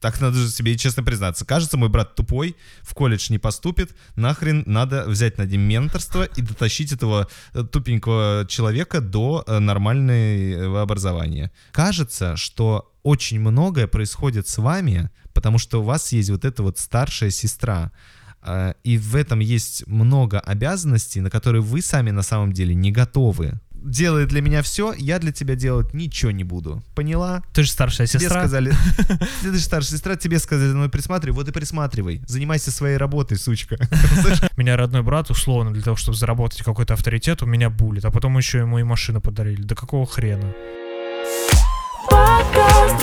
так надо же себе честно признаться. Кажется, мой брат тупой, в колледж не поступит, нахрен надо взять над ним менторство и дотащить этого э, тупенького человека до э, нормального образования. Кажется, что очень многое происходит с вами, потому что у вас есть вот эта вот старшая сестра, э, и в этом есть много обязанностей, на которые вы сами на самом деле не готовы делает для меня все, я для тебя делать ничего не буду. Поняла? Ты же старшая Тебе сестра. сказали, ты же старшая сестра, тебе сказали, за мной присматривай, вот и присматривай. Занимайся своей работой, сучка. Меня родной брат, условно, для того, чтобы заработать какой-то авторитет, у меня булит. А потом еще ему и машину подарили. Да какого хрена? Подкаст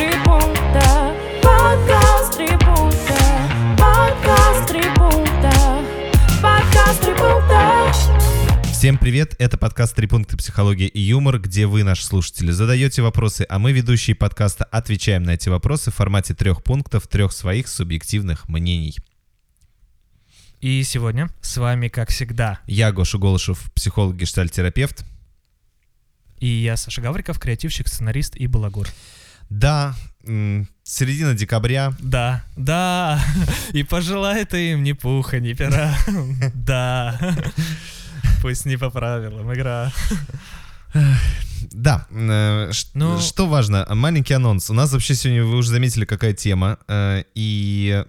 Всем привет, это подкаст «Три пункта психология и юмор», где вы, наши слушатели, задаете вопросы, а мы, ведущие подкаста, отвечаем на эти вопросы в формате трех пунктов, трех своих субъективных мнений. И сегодня с вами, как всегда, Я Гоша Голышев, психолог, гештальтерапевт. и я, Саша Гавриков, креативщик, сценарист и балагур. Да, середина декабря, Да, да, и пожелай ты им ни пуха, ни пера. Да, пусть не по правилам игра. Да, э, ш- Ну- что важно, маленький анонс. У нас вообще сегодня, вы уже заметили, какая тема, э, и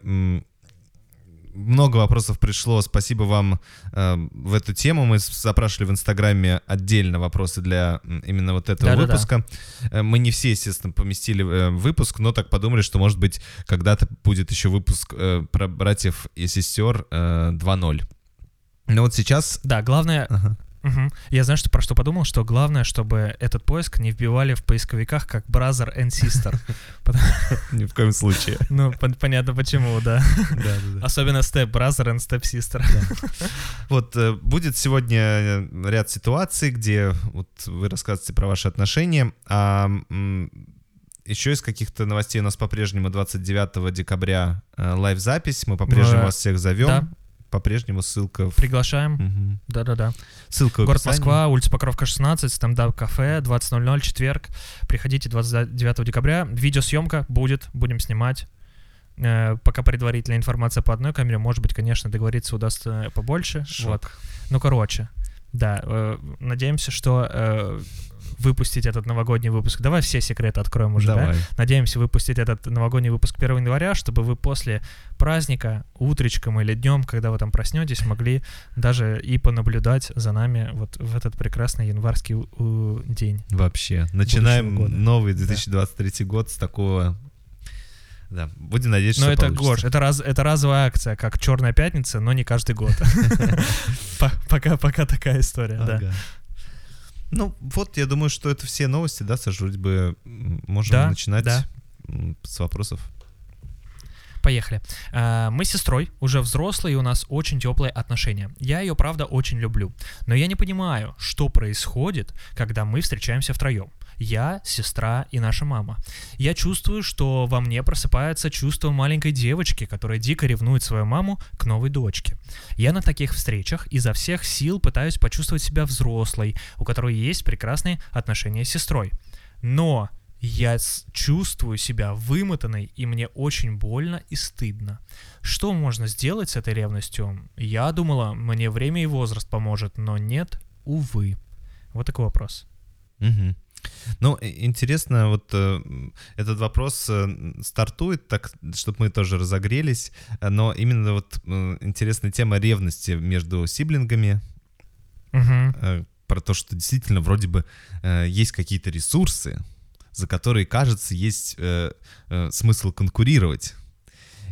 много вопросов пришло. Спасибо вам э, в эту тему. Мы запрашивали в Инстаграме отдельно вопросы для именно вот этого Да-да-да. выпуска. Э, Мы не все, естественно, поместили э, выпуск, но так подумали, что, может быть, когда-то будет еще выпуск э, про братьев и сестер э, 2.0. Но вот сейчас... Да, главное... Ага. Мгм. Я знаю, что про что подумал, что главное, чтобы этот поиск не вбивали в поисковиках как brother and sister. Ни в коем случае. Ну, пон- понятно почему, да. Особенно step brother and step sister. Вот э, будет сегодня э, ряд ситуаций, где вот вы рассказываете про ваши отношения, а еще из каких-то новостей у нас по-прежнему 29 декабря э, лайв-запись, мы по-прежнему Да. вас всех зовем, Да. По-прежнему ссылка в... Приглашаем. Мгм. Да-да-да. Ссылка в Город описании. Москва, улица Покровка, 16, стендап-кафе, 20.00, четверг. Приходите 29 декабря. Видеосъемка будет, будем снимать. Э, пока предварительная информация по одной камере. Может быть, конечно, договориться удастся побольше. Шок. Вот. Ну, короче, да, э, надеемся, что э, выпустить этот новогодний выпуск. Давай все секреты откроем уже, да? Давай. Надеемся выпустить этот новогодний выпуск 1 января, чтобы вы после праздника, утречком или днем, когда вы там проснетесь, могли даже и понаблюдать за нами вот в этот прекрасный январский день. Вообще. Начинаем новый Да. 2023 год с такого... Да, будем надеяться, Но что это, получится. Гош, это, раз, это разовая акция, как Черная пятница, но не каждый год. По- Пока, пока такая история, да. Ну, вот, я думаю, что это все новости, да, Саш, вроде бы можем Да, начинать да. с вопросов. Поехали. А, Мы с сестрой уже взрослые, и у нас очень теплые отношения. Я ее, правда, очень люблю. Но я не понимаю, что происходит, когда мы встречаемся втроем. Я, сестра и наша мама. Я чувствую, что во мне просыпается чувство маленькой девочки, которая дико ревнует свою маму к новой дочке. Я на таких встречах изо всех сил пытаюсь почувствовать себя взрослой, у которой есть прекрасные отношения с сестрой. Но я чувствую себя вымотанной, и мне очень больно и стыдно. Что можно сделать с этой ревностью? Я думала, мне время и возраст поможет, но нет, увы. Вот такой вопрос. Мгм. Ну, интересно, вот э, этот вопрос э, стартует, так, чтобы мы тоже разогрелись, но именно вот э, интересная тема ревности между сиблингами, э, про то, что действительно вроде бы э, есть какие-то ресурсы, за которые, кажется, есть э, смысл конкурировать.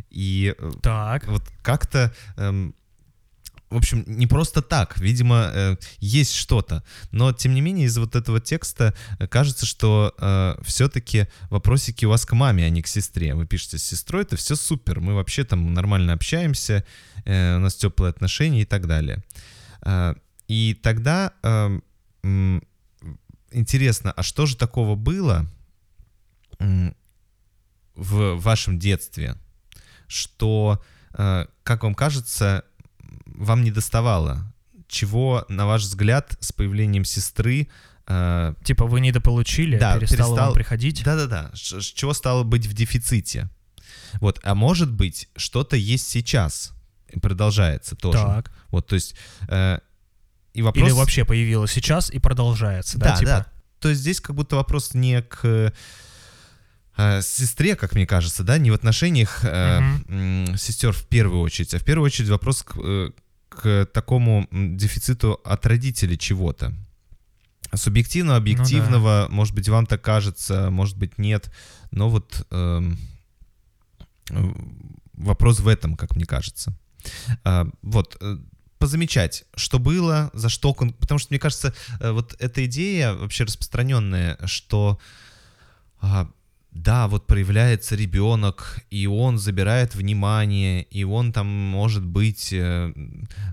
И Так. вот как-то, эм, в общем, не просто так, видимо, э, есть что-то, но тем не менее из вот этого текста э, кажется, что все-таки вопросики у вас к маме, а не к сестре. Вы пишете с сестрой, это все супер, мы вообще там нормально общаемся, э, у нас теплые отношения и так далее. Э, и тогда эм, м, интересно, а что же такого было м, в вашем детстве, что, э, как вам кажется, вам не доставало? Чего, на ваш взгляд, с появлением сестры э, Типа вы недополучили, Да, перестало перестал- вам приходить? Да-да-да. Чего стало быть в дефиците? Вот, а может быть, что-то есть сейчас продолжается тоже. Так. Вот, то есть э, и вопрос. Или вообще появилось сейчас и продолжается, да? Да, типа? да. То есть здесь как будто вопрос не к э, сестре, как мне кажется, да, не в отношениях э, м, сестер в первую очередь, а в первую очередь вопрос к, э, к такому дефициту от родителей чего-то. Субъективного, объективного, может быть, вам так кажется, может быть, нет. Но вот э, вопрос в этом, как мне кажется. А, вот, э, позамечать, что было, за что... Потому что, мне кажется, э, вот эта идея вообще распространенная, что а, да, вот проявляется ребенок, и он забирает внимание, и он там, может быть, э,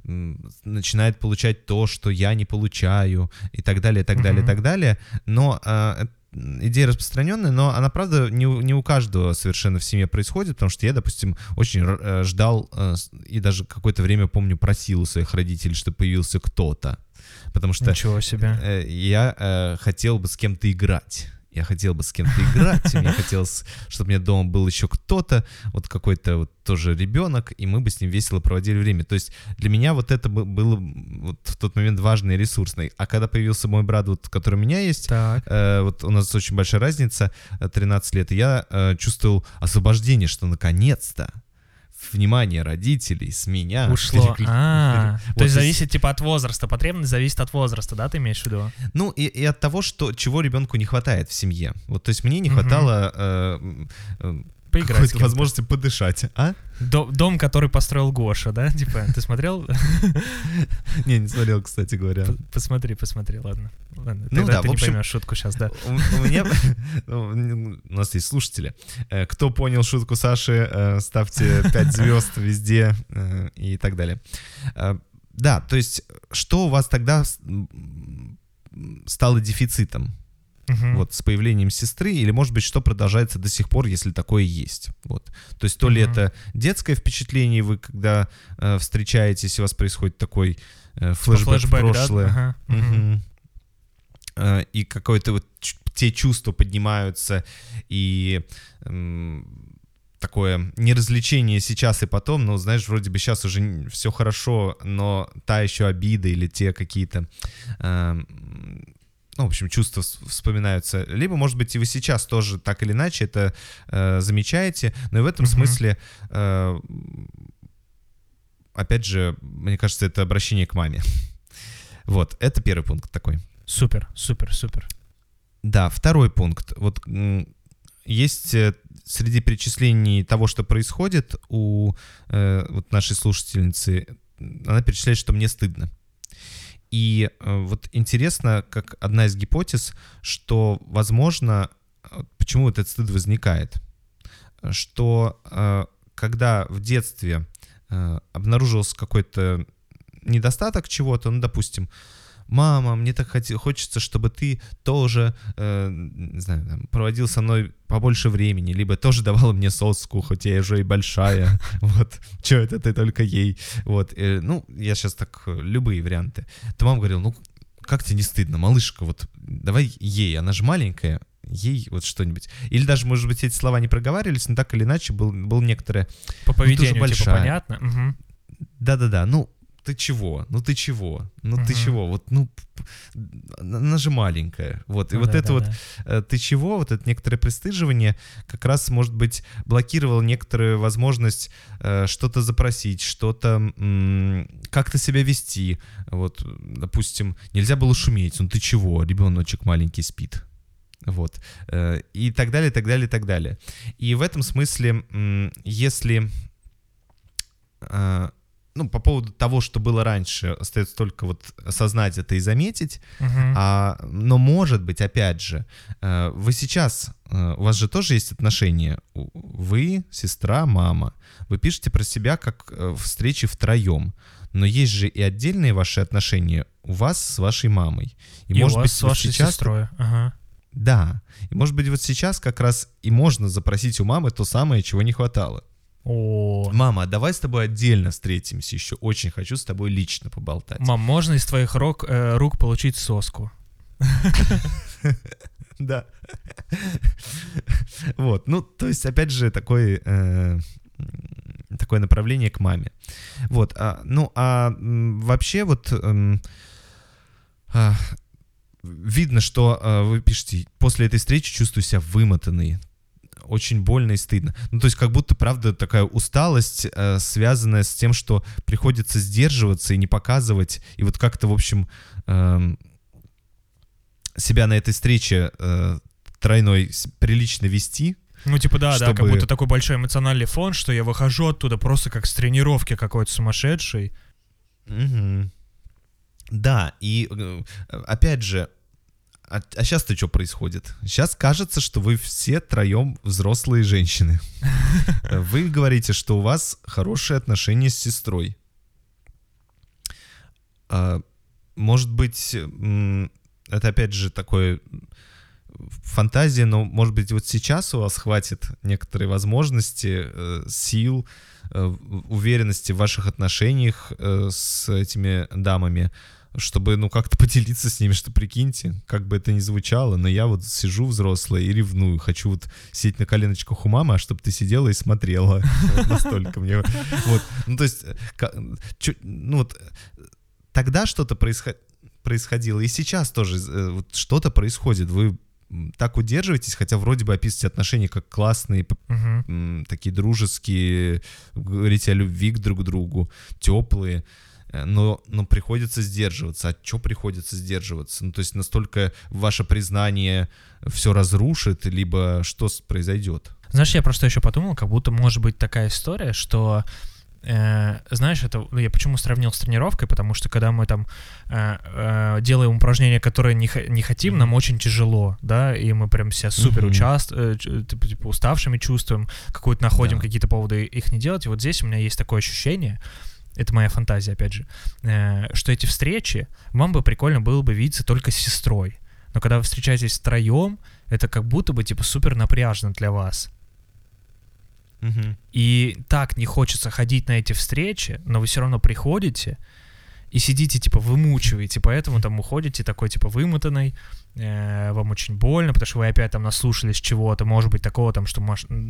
начинает получать то, что я не получаю, и так далее, и так далее, и так далее. Но э, идея распространенная, но она, правда, не у, не у каждого совершенно в семье происходит, потому что я, допустим, очень э, ждал и даже какое-то время, помню, просил у своих родителей, чтобы появился кто-то. Потому что Ничего себе. Я хотел бы с кем-то играть. Я хотел бы с кем-то играть, мне хотелось, чтобы у меня дома был еще кто-то, вот какой-то вот тоже ребенок, и мы бы с ним весело проводили время. То есть для меня вот это бы- было вот в тот момент важный и ресурсный. А когда появился мой брат, вот, который у меня есть, Так. э, вот у нас очень большая разница, э, 13 лет, и я э, чувствовал освобождение, что наконец-то внимание родителей с меня Ушло. А, Вот то есть зависит типа от возраста. Потребность зависит от возраста, да, ты имеешь в виду? Ну, и, и от того, что, чего ребенку не хватает в семье. Вот, то есть мне не хватало э, э, Поиграть. какой-то возможности подышать. А? До- Дом, который построил Гоша, да? Типа, ты смотрел? Не, не смотрел, кстати говоря. Посмотри, посмотри, ладно. Ладно, Ну да, ты в не общем- поймешь шутку сейчас, да. У, меня... ну, У нас есть слушатели. Э, Кто понял шутку Саши, э, ставьте 5 звезд везде э, и так далее. Да, то есть, что у вас тогда стало дефицитом? Мгм. вот с появлением сестры, или, может быть, что продолжается до сих пор, если такое есть. Вот. То есть то ли Мгм. это детское впечатление, вы когда э, встречаетесь, у вас происходит такой э, флешбэк, в Флэшбэк, да? прошлое, Ага. Мгм. Э, и какое-то вот те чувства поднимаются, и м, такое неразвлечение сейчас и потом, ну, знаешь, вроде бы сейчас уже все хорошо, но та еще обида или те какие-то эм, ну, в общем, чувства вс- вспоминаются. Либо, может быть, и вы сейчас тоже так или иначе это э, замечаете, но и в этом Мгм. смысле, э, опять же, мне кажется, это обращение к маме. Вот, это первый пункт такой. Супер, супер, супер. Да, второй пункт. Вот есть э, среди перечислений того, что происходит у э, вот нашей слушательницы, она перечисляет, что мне стыдно. И э, вот интересно, как одна из гипотез, что, возможно, э, почему этот стыд возникает, что э, когда в детстве обнаружился какой-то недостаток чего-то, ну, допустим, мама, мне так хоти- хочется, чтобы ты тоже, э, не знаю, там, проводил со мной побольше времени, либо тоже давала мне соску, хоть я уже и большая, вот, что это ты только ей, вот, э, ну, я сейчас так, э, любые варианты, то мама говорила, ну, как тебе не стыдно, малышка, вот, давай ей, она же маленькая, ей вот что-нибудь. Или даже, может быть, эти слова не проговаривались, но так или иначе был, был некоторое По же поведению, типа, большая. понятно. Мгм. да-да-да, ну ты чего? Ну ты чего? Ну ты чего? Вот, ну, она же маленькая. Вот, и Ну вот да, это да, вот да. э, ты чего, вот это некоторое пристыживание как раз, может быть, блокировало некоторую возможность э, что-то запросить, что-то как-то себя вести. Вот, допустим, нельзя было шуметь, ну ты чего, ребеночек маленький спит. Вот. Э, И так далее, так далее, так далее. И в этом смысле, если э, ну, по поводу того, что было раньше, остается только вот осознать это и заметить. Мгм. А, но может быть, опять же, э, вы сейчас, э, у вас же тоже есть отношения. Вы, сестра, мама. Вы пишете про себя как э, встречи втроем. Но есть же и отдельные ваши отношения у вас с вашей мамой. И, может у вас быть, с вашей сейчас сестрой. Ага. Да. И может быть, вот сейчас как раз и можно запросить у мамы то самое, чего не хватало. О, Мама, а давай с тобой отдельно встретимся еще. Очень хочу с тобой лично поболтать. мам, можно из твоих рук, э, рук получить соску? Да. Вот, ну, то есть, опять же, такой, э, такое направление к маме. Вот, а, ну, а вообще вот эм, а, видно, что а, вы пишете, после этой встречи чувствую себя вымотанный, очень больно и стыдно. Ну, то есть, как будто, правда, такая усталость, э, связанная с тем, что приходится сдерживаться и не показывать, и вот как-то, в общем, эм, себя на этой встрече э, тройной прилично вести. Ну, типа, да, да, как Чтобы- будто такой большой эмоциональный фон, что я выхожу оттуда просто как с тренировки какой-то сумасшедший. Мгм. Да, и э, опять же, а, сейчас-то что происходит? Сейчас кажется, что вы все троем взрослые женщины. Вы говорите, что у вас хорошие отношения с сестрой. А, Может быть, это опять же такое фантазия, но может быть вот сейчас у вас хватит некоторой возможности, э, сил, э, уверенности в ваших отношениях э, с этими дамами, чтобы, ну, как-то поделиться с ними, что, прикиньте, как бы это ни звучало, но я вот сижу взрослая и ревную, хочу вот сидеть на коленочках у мамы, а чтобы ты сидела и смотрела. Настолько мне... Вот, ну, то есть, ну, вот тогда что-то происход- происходило, и сейчас тоже э, что-то происходит. Вы так удерживаетесь, хотя вроде бы описываете отношения как классные, м, такие дружеские, говорите о любви к друг другу, теплые, но, но приходится сдерживаться. А что приходится сдерживаться? Ну, то есть настолько ваше признание все разрушит, либо что произойдет? Знаешь, я просто еще подумал, как будто может быть такая история, что э, знаешь, это ну, я почему сравнил с тренировкой, потому что когда мы там э, э, делаем упражнения, которые не, не хотим, нам очень тяжело, да, и мы прям себя супер Мгм. участ, э, ч- типа, типа уставшими чувствуем, какую-то находим Да. какие-то поводы их не делать. И вот здесь у меня есть такое ощущение, это моя фантазия, опять же, э, что эти встречи вам бы прикольно было бы видеться только с сестрой. Но когда вы встречаетесь втроем, это как будто бы типа супер напряжно для вас. И так не хочется ходить на эти встречи, но вы все равно приходите и сидите, типа, вымучиваете, поэтому там уходите такой, типа, вымотанный, вам очень больно, потому что вы опять там наслушались чего-то, может быть, такого там, что,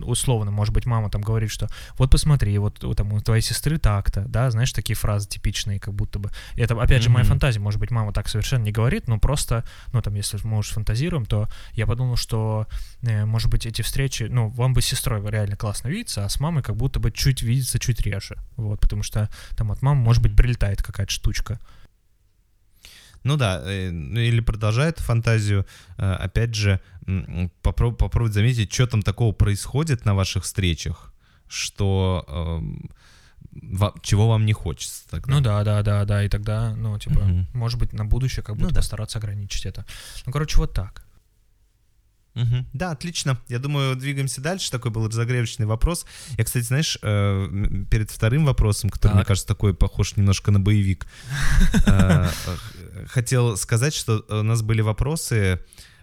условно, может быть, мама там говорит, что вот посмотри, вот, там у твоей сестры так-то, да, знаешь, такие фразы типичные, как будто бы. И это, опять же, моя фантазия, может быть, мама так совершенно не говорит, но просто, ну, там, если мы уж фантазируем, то я подумал, что, э, может быть, эти встречи, ну, вам бы с сестрой реально классно видеться, а с мамой как будто бы чуть видеться чуть реже, вот, потому что там от мамы, может быть, прилетает какая-то штучка. Ну да, э, ну или продолжая эту фантазию, э, опять же, м, попроб- попробовать заметить, что там такого происходит на ваших встречах, что эм, чего вам не хочется тогда. Ну да, да, да, да, и тогда, ну, типа, Мгм. может быть, на будущее как будто Ну да. постараться ограничить это. Ну, короче, вот так. Мгм. Да, отлично. Я думаю, двигаемся дальше. Такой был разогревочный вопрос. Я, кстати, знаешь, э, перед вторым вопросом, который, мне Так. кажется, такой похож немножко на боевик, хотел сказать, что у нас были вопросы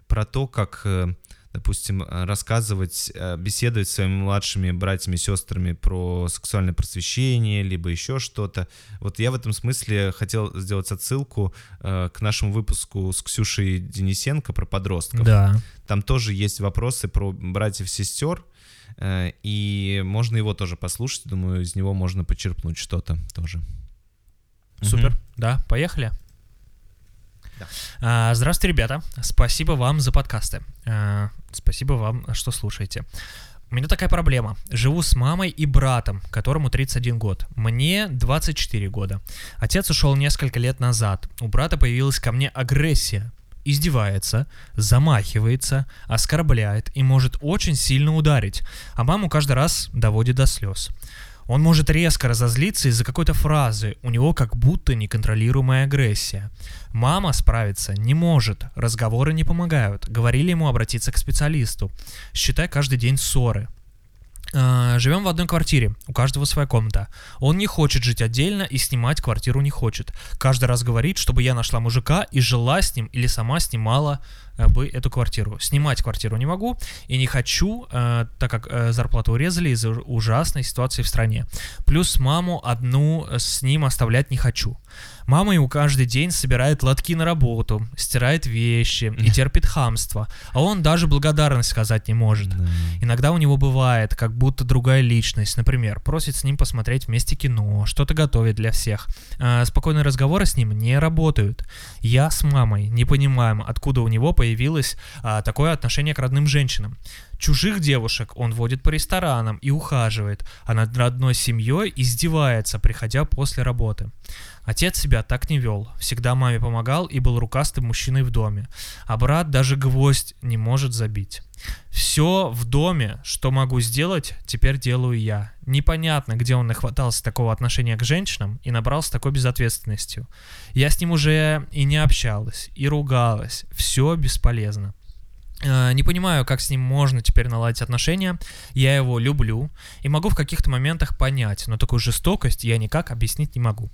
про то, как, э, допустим, рассказывать, э, беседовать с своими младшими братьями и сестрами про сексуальное просвещение, либо еще что-то. Вот я в этом смысле хотел сделать отсылку э, к нашему выпуску с Ксюшей Денисенко про подростков. Да. Там тоже есть вопросы про братьев-сестер, и можно его тоже послушать. Думаю, из него можно почерпнуть что-то тоже. Супер. Мгм. Да, поехали. А, здравствуйте, ребята. Спасибо вам за подкасты. А, спасибо вам, что слушаете. У меня такая проблема. Живу с мамой и братом, которому 31 год. Мне 24 года. Отец ушел несколько лет назад. У брата появилась ко мне агрессия. Издевается, замахивается, оскорбляет и может очень сильно ударить, а маму каждый раз доводит до слез. Он может резко разозлиться из-за какой-то фразы, у него как будто неконтролируемая агрессия. Мама справиться не может, разговоры не помогают, говорили ему обратиться к специалисту. Считай каждый день ссоры. А, Живем в одной квартире, у каждого своя комната. Он не хочет жить отдельно и снимать квартиру не хочет. Каждый раз говорит, чтобы я нашла мужика и жила с ним или сама снимала бы эту квартиру. Снимать квартиру не могу и не хочу, э, так как э, зарплату урезали из-за ужасной ситуации в стране. Плюс маму одну с ним оставлять не хочу. Мама ему каждый день собирает лотки на работу, стирает вещи и терпит хамство, а он даже благодарность сказать не может. Да. Иногда у него бывает, как будто другая личность. Например, просит с ним посмотреть вместе кино, что-то готовит для всех. А, спокойные разговоры с ним не работают. Я с мамой не понимаем, откуда у него появилось а, такое отношение к родным женщинам. Чужих девушек он водит по ресторанам и ухаживает, а над родной семьей издевается, приходя после работы. Отец себя так не вел, всегда маме помогал и был рукастым мужчиной в доме, а брат даже гвоздь не может забить. Все в доме, что могу сделать, теперь делаю я. Непонятно, где он нахватался такого отношения к женщинам и набрался такой безответственностью. Я с ним уже и не общалась, и ругалась. Все бесполезно. Э, Не понимаю, как с ним можно теперь наладить отношения. Я его люблю и могу в каких-то моментах понять, но такую жестокость я никак объяснить не могу.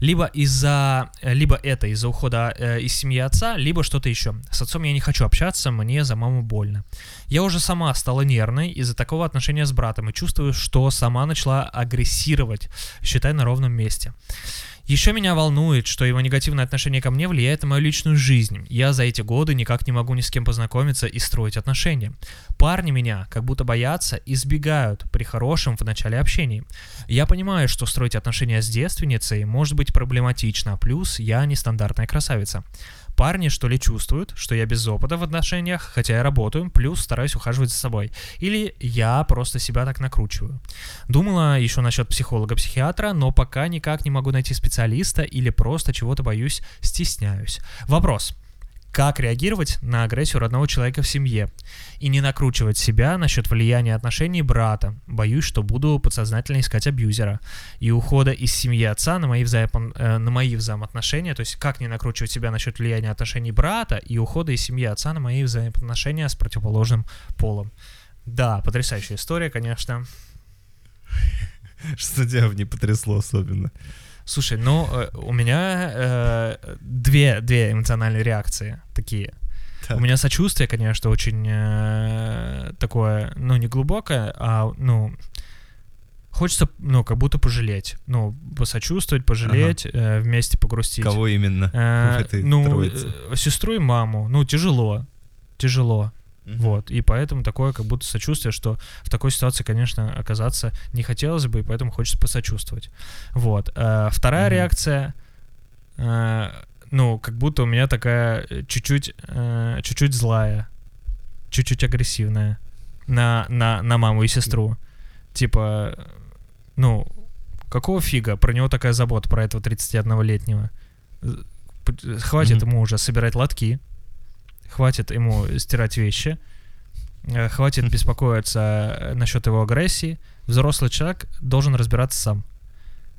Либо из-за, э, либо это из-за ухода э, из семьи отца, либо что-то еще. С отцом я не хочу общаться, мне за маму больно. Я уже сама стала нервной из-за такого отношения с братом и чувствую, что сама начала агрессировать, считай, на ровном месте. Еще меня волнует, что его негативное отношение ко мне влияет на мою личную жизнь. Я за эти годы никак не могу ни с кем познакомиться и строить отношения. Парни меня как будто боятся избегают при хорошем в начале общении. Я понимаю, что строить отношения с девственницей может быть проблематично, плюс я нестандартная красавица. Парни, что ли, чувствуют, что я без опыта в отношениях, хотя я работаю, плюс стараюсь ухаживать за собой. Или я просто себя так накручиваю. Думала еще насчет психолога-психиатра, но пока никак не могу найти специалиста или просто чего-то боюсь, стесняюсь. Вопрос. Как реагировать на агрессию родного человека в семье? И не накручивать себя насчет влияния отношений брата. Боюсь, что буду подсознательно искать абьюзера. И ухода из семьи отца на мои, взаим- э, на мои взаимоотношения. То есть как не накручивать себя насчет влияния отношений брата и ухода из семьи отца на мои взаимоотношения с противоположным полом. Да, потрясающая история, конечно. Что тебя в ней потрясло особенно? Слушай, ну, э, у меня э, две, две эмоциональные реакции такие. Так. У меня сочувствие, конечно, очень э, такое, ну, не глубокое, а, ну, хочется, ну, как будто пожалеть. Ну, посочувствовать, пожалеть, э, вместе погрустить. Кого именно Э, ну, троице? э, сестру и маму. Ну, тяжело. Тяжело. Мгм. Вот. И поэтому такое как будто сочувствие, что в такой ситуации, конечно, оказаться не хотелось бы, и поэтому хочется посочувствовать. Вот. Э, Вторая Мгм. реакция, э, ну, как будто у меня такая э, чуть-чуть, э, чуть-чуть злая, чуть-чуть агрессивная на, на, на маму и сестру. Типа, ну, какого фига про него такая забота, про этого 31-летнего? З- п- Хватит Мгм. ему уже собирать лотки, хватит ему стирать вещи, э, хватит беспокоиться э, насчет его агрессии. Взрослый человек должен разбираться сам.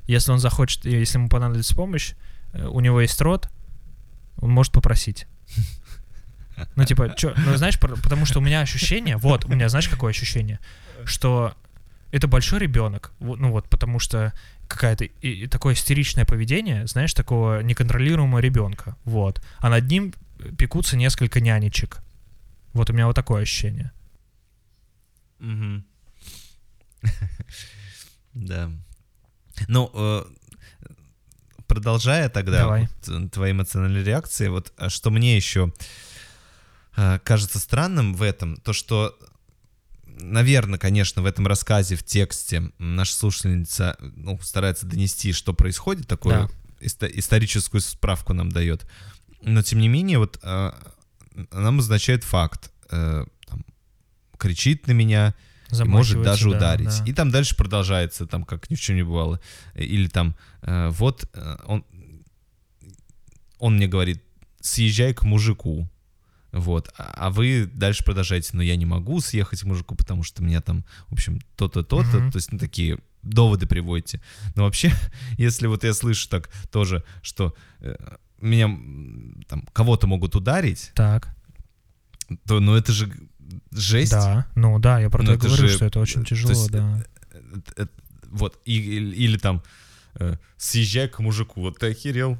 Если он захочет, и если ему понадобится помощь, э, у него есть рот, он может попросить. Ну, типа, чё, ну, знаешь, потому что у меня ощущение, вот, у меня, знаешь, какое ощущение, что это большой ребенок, ну вот, потому что какая-то и, и такое истеричное поведение, знаешь, такого неконтролируемого ребенка, вот, а над ним пекутся несколько нянечек. Вот у меня вот такое ощущение. Да. Ну, э, продолжая тогда э, твои эмоциональные реакции, вот а что мне еще э, кажется странным в этом, то что, наверное, конечно, в этом рассказе, в тексте наша слушательница ну, старается донести, что происходит, такую историческую справку нам дает. Но, тем не менее, вот э, нам означает факт. э, там, кричит на меня, и может даже да, ударить. да. И там дальше продолжается, там как ни в чем не бывало. Или там э, вот э, он, он мне говорит, съезжай к мужику. Вот, а а вы дальше продолжаете, но я не могу съехать к мужику, потому что меня там, в общем, то-то, то-то, Мгм. то есть, ну, такие доводы приводите. Но вообще, если вот я слышу так тоже, что э, меня там кого-то могут ударить, Так, то, ну, это же жесть. да, ну да, я про Ну, то это говорю, же, что это очень тяжело, есть, да. Э, э, Вот, и- или, или там э, съезжай к мужику, вот ты охерел.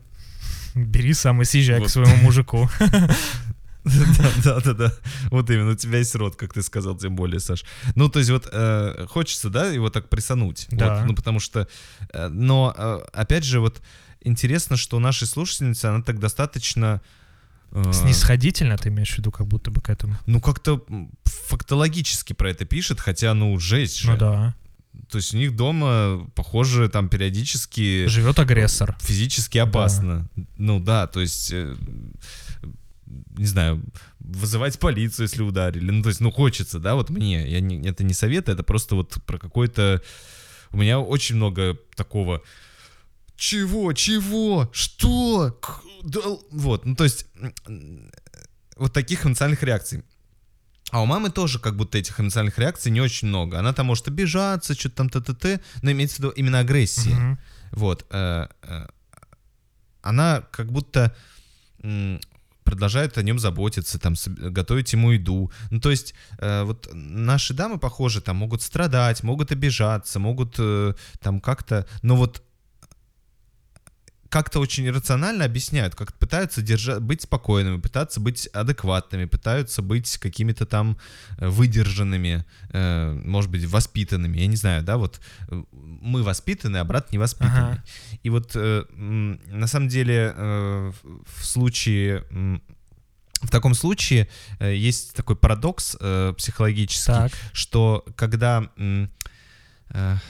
Бери сам и съезжай к вот. своему мужику. Да, да, да, да. Вот именно, у тебя есть рот, как ты сказал, тем более, Саш. Ну, то есть вот э, хочется, да, его так присануть. Да. Вот, ну, потому что... э, но, э, опять же, вот интересно, что нашей слушательнице она так достаточно... Снисходительно ты имеешь в виду, как будто бы к этому. ну, как-то фактологически про это пишет, хотя, ну, жесть же. Ну да. То есть у них дома, похоже, там периодически Живет агрессор. физически опасно. Ну да, то есть, не знаю, вызывать полицию, если ударили. Ну, то есть, ну, хочется, да, вот мне. Я не, это не совет, это просто вот про какой-то... У меня очень много такого... Чего? Чего? Что? Да Вот, ну, то есть, вот таких эмоциональных реакций. А у мамы тоже как будто этих эмоциональных реакций не очень много. Она там может обижаться, что-то там т-т-т, но имеется в виду именно агрессии. Мгм. Вот. э, э, Она как будто м, продолжает о нем заботиться, там, готовить ему еду. Ну, то есть, э, вот наши дамы, похоже, там могут страдать, могут обижаться, могут э, там как-то... Но вот как-то очень рационально объясняют, как пытаются держа- быть спокойными, пытаться быть адекватными, пытаются быть какими-то там э, выдержанными, э, может быть, воспитанными. Я не знаю, да, вот э, мы воспитаны, а брат не воспитанный. Ага. И вот э, на самом деле э, в случае... В таком случае э, есть такой парадокс э, психологический, Так. что когда э,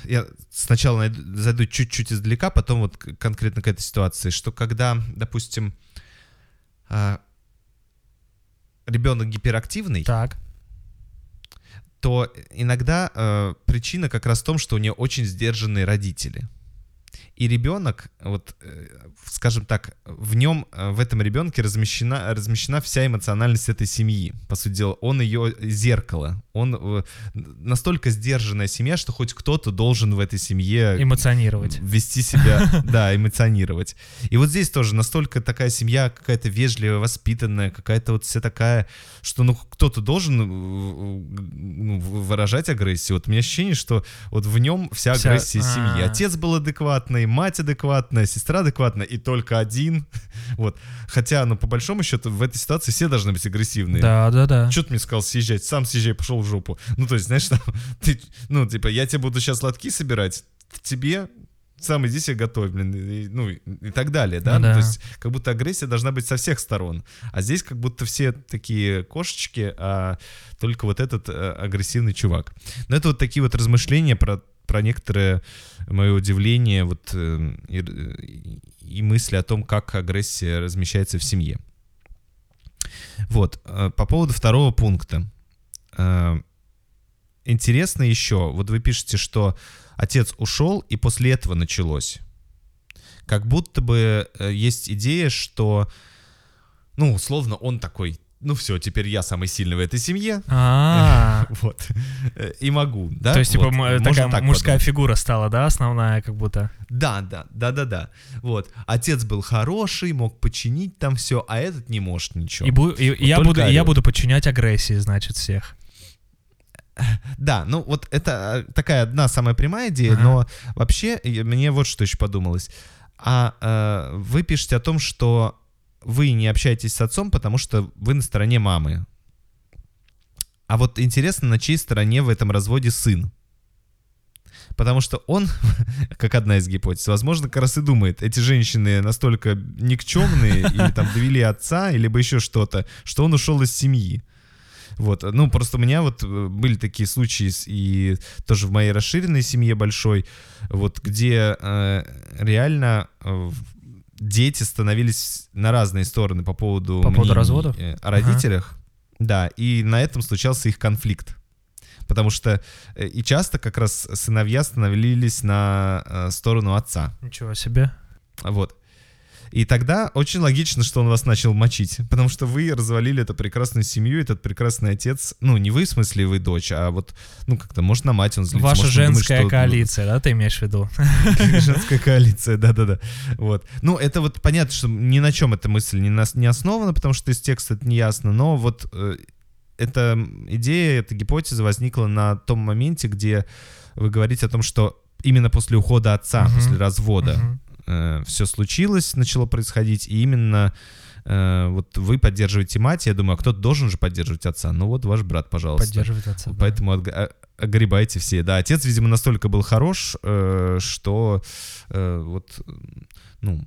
я сначала найду- зайду чуть-чуть издалека, потом вот конкретно к этой ситуации, что когда, допустим, а, ребенок гиперактивный, Так. то иногда э, причина как раз в том, что у нее очень сдержанные родители. И ребенок, вот, э, скажем так, в нем, э, в этом ребенке размещена, размещена вся эмоциональность этой семьи. По сути дела, он ее зеркало. Он э, настолько сдержанная семья, что хоть кто-то должен в этой семье Эмоционировать. вести себя, да, эмоционировать. И вот здесь тоже настолько такая семья какая-то вежливая, воспитанная, какая-то вот вся такая, что ну кто-то должен э, ну, выражать агрессию. Вот у меня ощущение, что вот в нем вся Вся- агрессия семьи. А. Отец был адекватный, мать адекватная, сестра адекватная, и только один. Вот. Хотя, ну, по большому счету, в этой ситуации все должны быть агрессивные. Да, да, да. Что ты мне сказал съезжать? Сам съезжай, пошел в жопу. Ну, то есть, знаешь, там, ты, ну, типа, я тебе буду сейчас лотки собирать, тебе сам иди себе готовь, блин, и, ну, и, так далее, да? Ну Ну, да. то есть, как будто агрессия должна быть со всех сторон. А здесь как будто все такие кошечки, а только вот этот э, агрессивный чувак. Но это вот такие вот размышления про, про некоторое мое удивление вот, э, и, и- и мысли о том, как агрессия размещается в семье. Вот, э, по поводу второго пункта. Э, Интересно еще, вот вы пишете, что отец ушел, и после этого началось. Как будто бы э, есть идея, что, ну, условно, он такой, ну все, теперь я самый сильный в этой семье, А, вот, Э, и могу, да? то есть, типа, Вот, можно такая так мужская подумать. фигура стала, да, основная, как будто. Да, да, да, да, да. Вот. Отец был хороший, мог починить там все, а этот не может ничего. И, бу- и- и я, буду, я буду подчинять агрессии, значит, всех. Да, ну вот это э, такая одна самая прямая идея, Ага. но вообще мне вот что еще подумалось. А э, вы пишете о том, что вы не общаетесь с отцом, потому что вы на стороне мамы. А вот интересно, на чьей стороне в этом разводе сын? Потому что он, как одна из гипотез, возможно, как раз и думает, эти женщины настолько никчемные, или там довели отца, или бы еще что-то, что он ушел из семьи. Вот, ну, просто у меня вот э, были такие случаи, и тоже в моей расширенной семье большой, вот, где э, реально э, дети становились на разные стороны по поводу... По поводу разводов? э, О родителях. Да, и на этом случался их конфликт. Потому что э, и часто как раз сыновья становились на сторону отца. Ничего себе. Вот. И тогда очень логично, что он вас начал мочить, потому что вы развалили эту прекрасную семью, этот прекрасный отец, ну, не вы, в смысле, вы дочь, а вот, ну, как-то, может, на мать он злится. Ваша может, он думает, женская что- коалиция, да, ты имеешь в виду? Женская коалиция, да-да-да. Вот. Ну, это вот понятно, что ни на чем эта мысль не, нас, не основана, потому что из текста это не ясно, но вот э, эта идея, эта гипотеза возникла на том моменте, где вы говорите о том, что именно после ухода отца, Мгм. после развода, Мгм. все случилось, начало происходить, и именно э, вот вы поддерживаете мать, я думаю, а кто-то должен же поддерживать отца. Ну вот ваш брат, пожалуйста. Поддерживает отца. да. Поэтому отг- а- огребайте все. Да, отец, видимо, настолько был хорош, э, что э, вот, ну,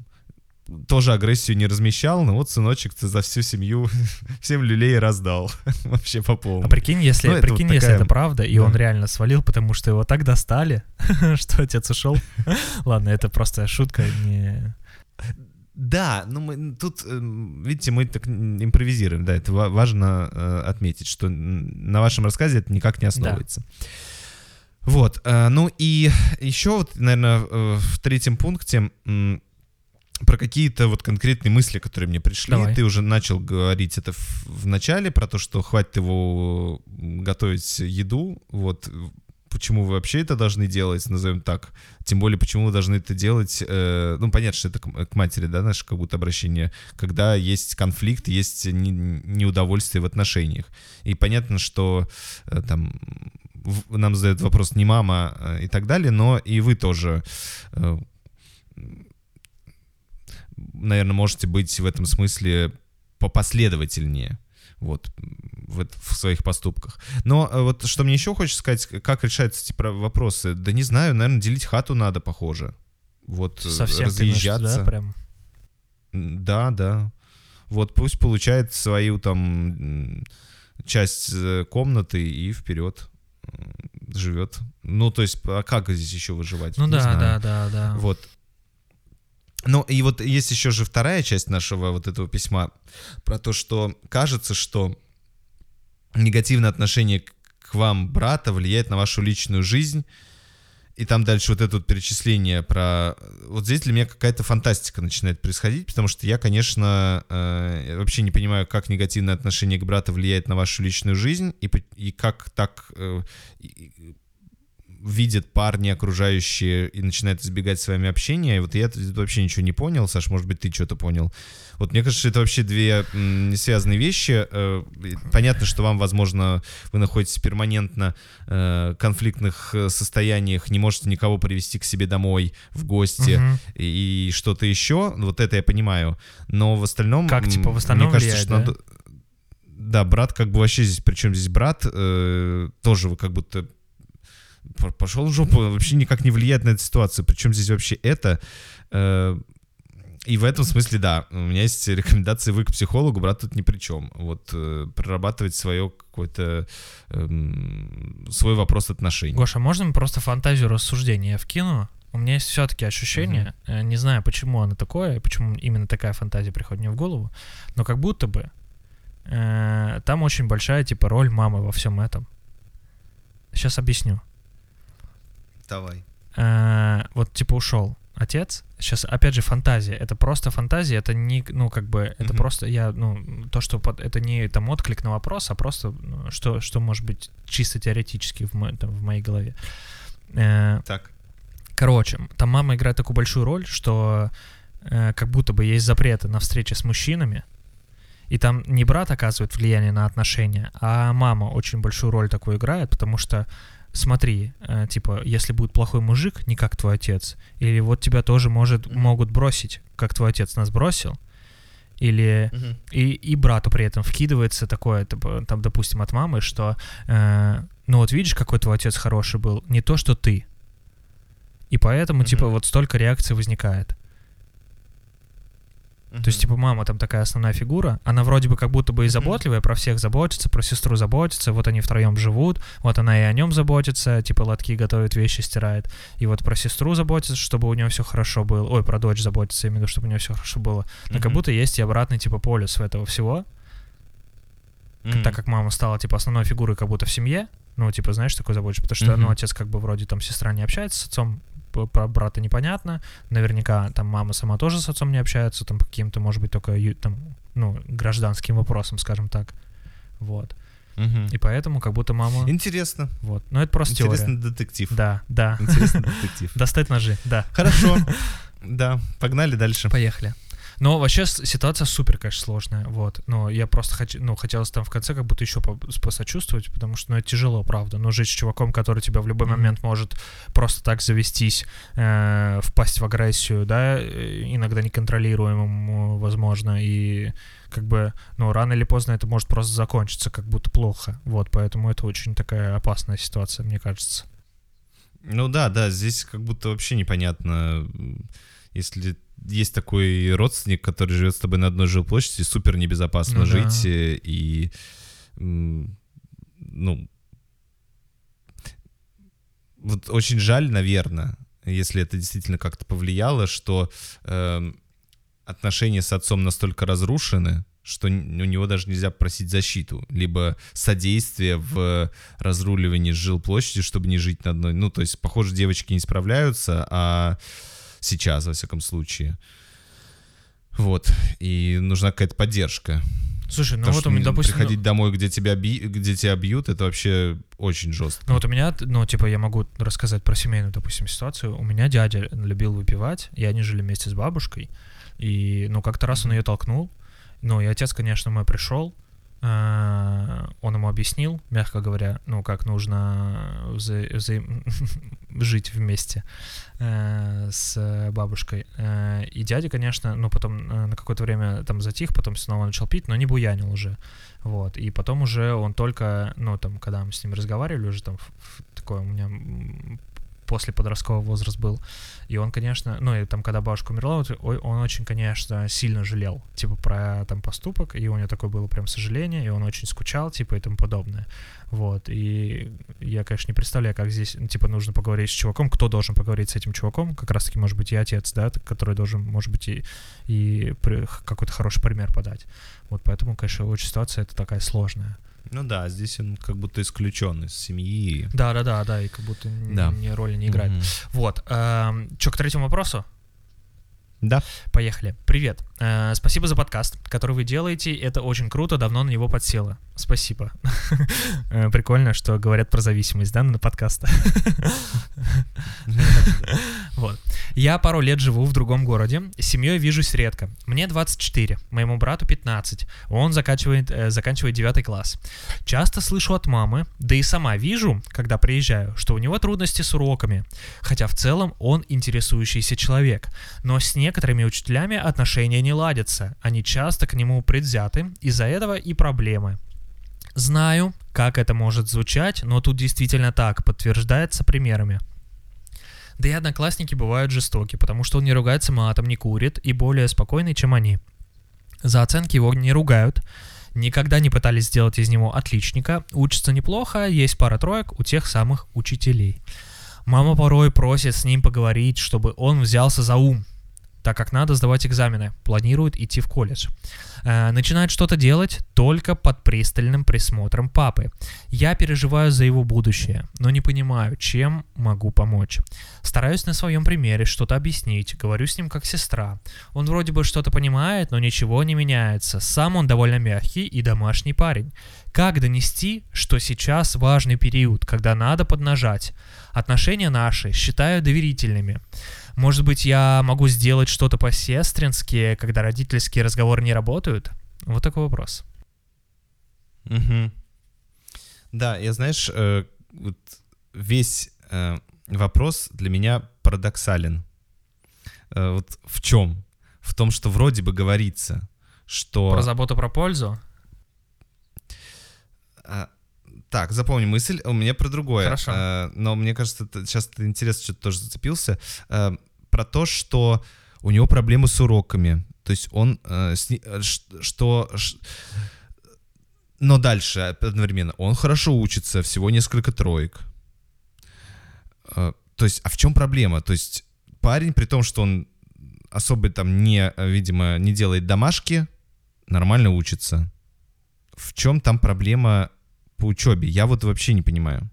тоже агрессию не размещал, но вот сыночек за всю семью всем люлей раздал. Вообще по полной. А прикинь, если, Ну, это прикинь, вот если такая- это правда, и да. он реально свалил, потому что его так достали, что отец ушел. Ладно, это просто шутка, не... Да, ну мы тут, эм, видите, мы так импровизируем, да, это ва- важно э, отметить, что на вашем рассказе это никак не основывается. Вот, э, ну и еще вот, наверное, э, в третьем пункте про какие-то вот конкретные мысли, которые мне пришли. Давай. Ты уже начал говорить это в, в начале про то, что хватит его готовить еду, вот почему вы вообще это должны делать, назовем так. Тем более, почему вы должны это делать, э, ну, понятно, что это к, к матери, да, наше как будто обращение, когда есть конфликт, есть не- неудовольствие в отношениях. И понятно, что э, там в- нам задают вопрос не мама э, и так далее, но и вы тоже, э, наверное, можете быть в этом смысле попоследовательнее вот в, в своих поступках. Но э, вот что мне еще хочется сказать, как решаются эти про- вопросы? Да не знаю, наверное, делить хату надо, похоже. Вот э, Совсем разъезжаться. да, прям. Да, да. Вот пусть получает свою там часть э, комнаты и вперед живет. Ну, то есть, а как здесь еще выживать? Ну Не да, знаю. да, да, да. Вот. Ну, и вот есть еще же вторая часть нашего вот этого письма про то, что кажется, что негативное отношение к- вам брата влияет на вашу личную жизнь. И там дальше вот это вот перечисление про... Вот здесь для меня какая-то фантастика начинает происходить, потому что я, конечно, э, вообще не понимаю, как негативное отношение к брату влияет на вашу личную жизнь, и, и как так э, и видят парни окружающие и начинают избегать с вами общения. И вот я вообще ничего не понял. Саш, может быть, ты что-то понял. Вот мне кажется, это вообще две не связанные вещи. Э, Понятно, что вам, возможно, вы находитесь перманентно э, конфликтных э, состояниях, не можете никого привести к себе домой в гости Мгм. и, что-то еще. Вот это я понимаю. Но в остальном... Как, типа, в остальном Мне кажется, влияет, что да? надо... Да, брат как бы вообще здесь, причем здесь брат, э, тоже вы как будто пошел в жопу, вообще никак не влияет на эту ситуацию. Причем здесь вообще это... э, и в этом смысле, да, у меня есть рекомендации вы к психологу, брат тут ни при чем. Вот э, прорабатывать свое какое-то эм, свой вопрос отношений. Гоша, можно просто фантазию рассуждения вкину? У меня есть все-таки ощущение, э, не знаю, почему оно такое, почему именно такая фантазия приходит мне в голову, но как будто бы э, там очень большая типа роль мамы во всем этом. Сейчас объясню. Давай. Э, вот типа ушел отец. Сейчас опять же фантазия. Это просто фантазия. Это не, ну как бы, это Мгм. просто я, ну то, что под- это не там отклик на вопрос, а просто ну, что, что может быть чисто теоретически в, мо- там, в моей голове. Э, Так. Короче, там мама играет такую большую роль, что э, как будто бы есть запреты на встречи с мужчинами, и там не брат оказывает влияние на отношения, а мама очень большую роль такую играет, потому что смотри, э, типа, если будет плохой мужик, не как твой отец, или вот тебя тоже может, Мгм. могут бросить, как твой отец нас бросил, или и, и брату при этом вкидывается такое, типа, там, допустим, от мамы, что, э, ну вот видишь, какой твой отец хороший был, не то, что ты. И поэтому, Мгм. типа, вот столько реакций возникает. То есть, типа, мама там такая основная фигура, она вроде бы как будто бы и заботливая, про всех заботится, про сестру заботится, вот они втроем живут, вот она и о нем заботится, типа, лотки готовит, вещи стирает, и вот про сестру заботится, чтобы у нее все хорошо было, ой, про дочь заботится, виду, чтобы у нее все хорошо было. Но как Мгм. будто есть и обратный, типа, полюс этого всего, Мгм. так как мама стала, типа, основной фигурой как будто в семье, ну, типа, знаешь, такой заботишь, потому что, ну, Мгм. отец как бы вроде там сестра не общается с отцом, про брата непонятно, наверняка там мама сама тоже с отцом не общается, там по каким-то, может быть, только там, ну, гражданским вопросам, скажем так, вот. Мгм. И поэтому как будто мама, Интересно. вот. Но это просто Интересный теория. детектив. Да, да. Интересный детектив. Достать ножи, да. Хорошо. Да, погнали дальше. Поехали. Но вообще ситуация супер, конечно, сложная, вот. Но я просто хочу, ну, хотелось там в конце как будто еще по- посочувствовать, потому что, ну, это тяжело, правда. Но жить с чуваком, который тебя в любой Мгм. момент может просто так завестись, э, впасть в агрессию, да, э, иногда неконтролируемым, э, возможно, и как бы, ну, рано или поздно это может просто закончиться как будто плохо, вот, поэтому это очень такая опасная ситуация, мне кажется. Ну да, да, здесь как будто вообще непонятно, если есть такой родственник, который живет с тобой на одной жилплощади, супер небезопасно Ну да. жить, э, и, ну, вот очень жаль, наверное, если это действительно как-то повлияло, что эм, отношения с отцом настолько разрушены, что у него даже нельзя просить защиту, либо содействие в разруливании жилплощади, чтобы не жить на одной. Ну, то есть, похоже, девочки не справляются, а сейчас, во всяком случае. Вот. И нужна какая-то поддержка. Слушай, ну Потому вот у меня, допустим... ну- приходить домой, где тебя, би... где тебя бьют, это вообще очень жестко. Ну вот у меня, ну типа я могу рассказать про семейную, допустим, ситуацию. У меня дядя любил выпивать, и они жили вместе с бабушкой. И, ну, как-то раз он ее толкнул. Ну, и отец, конечно, мой пришел, он ему объяснил, мягко говоря, ну, как нужно вза- взаим- жить вместе э, с бабушкой. Э, И дядя, конечно, ну, потом э, на какое-то время там затих, потом снова начал пить, но не буянил уже. Вот. И потом уже он только, ну, там, когда мы с ним разговаривали, уже там в- в такое у меня после подросткового возраст был. И он, конечно, ну и там, когда бабушка умерла, он очень, конечно, сильно жалел, типа, про там поступок, и у него такое было прям сожаление, и он очень скучал, типа, и тому подобное. Вот, и я, конечно, не представляю, как здесь, ну, типа, нужно поговорить с чуваком, кто должен поговорить с этим чуваком, как раз-таки, может быть, и отец, да, который должен, может быть, и, и какой-то хороший пример подать. Вот, поэтому, конечно, очень ситуация это такая сложная. Ну да, здесь он как будто исключен из семьи. Да-да-да, да, и как будто Да. ни роли не играет. Мгм. Вот, что, к третьему вопросу? Да. Поехали. Привет. Э, спасибо за подкаст, который вы делаете. Это очень круто, давно на него подсела. Спасибо. Э, Прикольно, что говорят про зависимость, да, на подкаста. Вот. Я пару лет живу в другом городе, с семьей вижусь редко. Мне 24, моему брату 15. Он заканчивает, э, заканчивает 9 класс. Часто слышу от мамы, да и сама вижу, когда приезжаю, что у него трудности с уроками. Хотя в целом он интересующийся человек. Но с некоторыми учителями отношения не ладятся. Они часто к нему предвзяты, из-за этого и проблемы. Знаю, как это может звучать, но тут действительно так, подтверждается примерами. Да и одноклассники бывают жестоки, потому что он не ругается матом, не курит и более спокойный, чем они. За оценки его не ругают, никогда не пытались сделать из него отличника, учится неплохо, есть пара троек у тех самых учителей. Мама порой просит с ним поговорить, чтобы он взялся за ум, так как надо сдавать экзамены, планирует идти в колледж. Э, начинает что-то делать только под пристальным присмотром папы. Я переживаю за его будущее, но не понимаю, чем могу помочь. Стараюсь на своем примере что-то объяснить, говорю с ним как сестра. Он вроде бы что-то понимает, но ничего не меняется. Сам он довольно мягкий и домашний парень. Как донести, что сейчас важный период, когда надо поднажать? Отношения наши считаю доверительными. Может быть, я могу сделать что-то по-сестрински, когда родительские разговоры не работают? Вот такой вопрос. Мгм. Да, я знаешь, э, вот весь э, вопрос для меня парадоксален. Э, вот в чем? В том, что вроде бы говорится, что... Про заботу про пользу? А, так, запомни мысль, у меня про другое. Хорошо. Э, но мне кажется, сейчас ты интересно что-то тоже зацепился. Э, про то, что у него проблемы с уроками. То есть он... что... но дальше одновременно. Он хорошо учится, всего несколько троек. Э, то есть, а в чем проблема? То есть парень, при том, что он особо там не, видимо, не делает домашки, нормально учится. В чем там проблема по учебе? Я вот вообще не понимаю.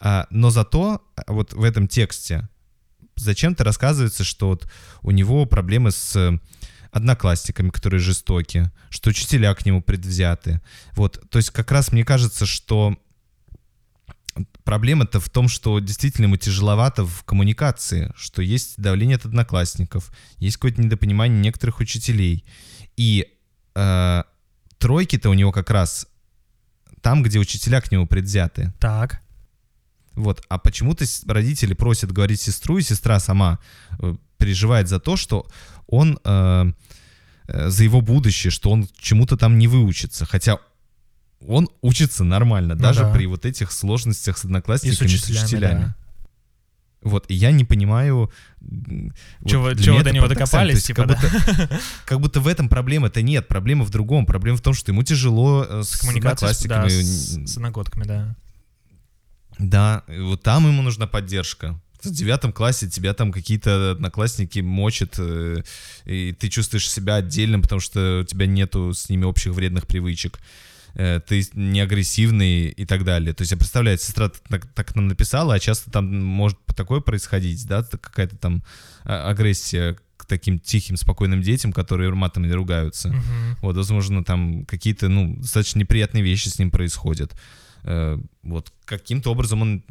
А, но зато а, вот в этом тексте зачем-то рассказывается, что вот у него проблемы с одноклассниками, которые жестоки, что учителя к нему предвзяты. Вот, то есть как раз мне кажется, что проблема-то в том, что действительно ему тяжеловато в коммуникации, что есть давление от одноклассников, есть какое-то недопонимание некоторых учителей. И э, тройки-то у него как раз там, где учителя к нему предвзяты. Так. Вот. А почему-то родители просят говорить сестру, и сестра сама э, переживает за то, что он э, э, за его будущее, что он чему-то там не выучится. Хотя он учится нормально, Ну даже да. при вот этих сложностях с одноклассниками, с учителями. учителями, Вот, и я не понимаю... м, вот вы до него докопались, типа, как, будто, как будто в этом проблема-то нет. Проблема в другом. Проблема в том, что ему тяжело э, с, С коммуникацией, с- да, с, с одногодками, да. Да, и вот там ему нужна поддержка. В девятом классе тебя там какие-то одноклассники мочат, э, и ты чувствуешь себя отдельным, потому что у тебя нету с ними общих вредных привычек. Э, Ты не агрессивный и так далее. То есть я представляю, сестра так, так нам написала, а часто там может такое происходить, да, какая-то там а, агрессия к таким тихим, спокойным детям, которые матом не ругаются. Мгм. Вот, возможно, там какие-то, ну, достаточно неприятные вещи с ним происходят. Э, Вот каким-то образом он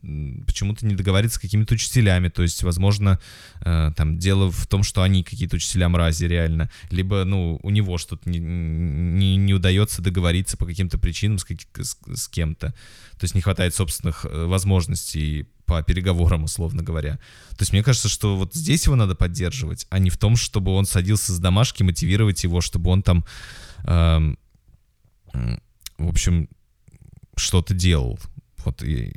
почему-то не договаривается с какими-то учителями. То есть, возможно, э, там дело в том, что они какие-то учителя мрази реально. Либо, ну, у него что-то не, не, не удается договориться по каким-то причинам с, с, с кем-то. То есть не хватает собственных э, возможностей по переговорам, условно говоря. То есть мне кажется, что вот здесь его надо поддерживать, а не в том, чтобы он садился с домашки, мотивировать его, чтобы он там, м, в общем, что-то делал. Вот и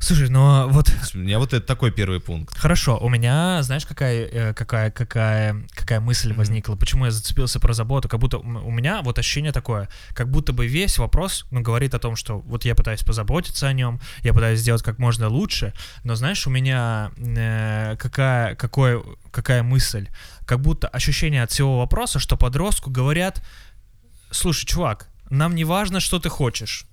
Слушай, но вот у меня вот это такой первый пункт. Хорошо, у меня, знаешь, какая, э, какая, какая, какая мысль возникла, почему я зацепился про заботу, как будто у меня вот ощущение такое, как будто бы весь вопрос, ну, говорит о том, что вот я пытаюсь позаботиться о нем, я пытаюсь сделать как можно лучше, но знаешь, у меня э, какая, какое, какая мысль, как будто ощущение от всего вопроса, что подростку говорят, слушай, чувак, нам не важно, что ты хочешь,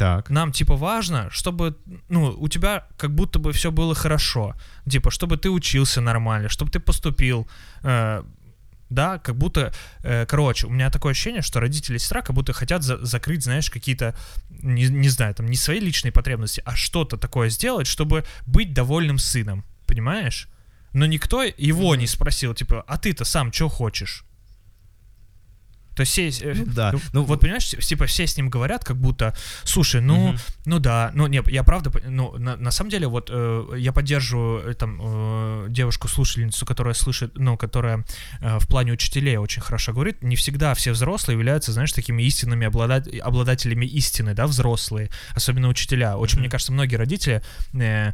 Так. нам типа важно, чтобы, ну, у тебя как будто бы все было хорошо, типа, чтобы ты учился нормально, чтобы ты поступил, э, да, как будто, э, короче, у меня такое ощущение, что родители и сестра как будто хотят за- закрыть, знаешь, какие-то, не, не знаю, там, не свои личные потребности, а что-то такое сделать, чтобы быть довольным сыном, понимаешь? Но никто его не спросил, типа, а ты-то сам что хочешь? То есть все, э, Ну да. ну, Ну, вот понимаешь, типа все с ним говорят, как будто, слушай, ну, Мгм. ну да, ну не, я правда, ну на, на самом деле вот э, я поддерживаю э, там э, девушку-слушательницу, которая слышит, ну которая э, в плане учителей очень хорошо говорит. Не всегда все взрослые являются, знаешь, такими истинными обладать, обладателями истины, да, взрослые, особенно учителя. Очень, Мгм. мне кажется, многие родители э,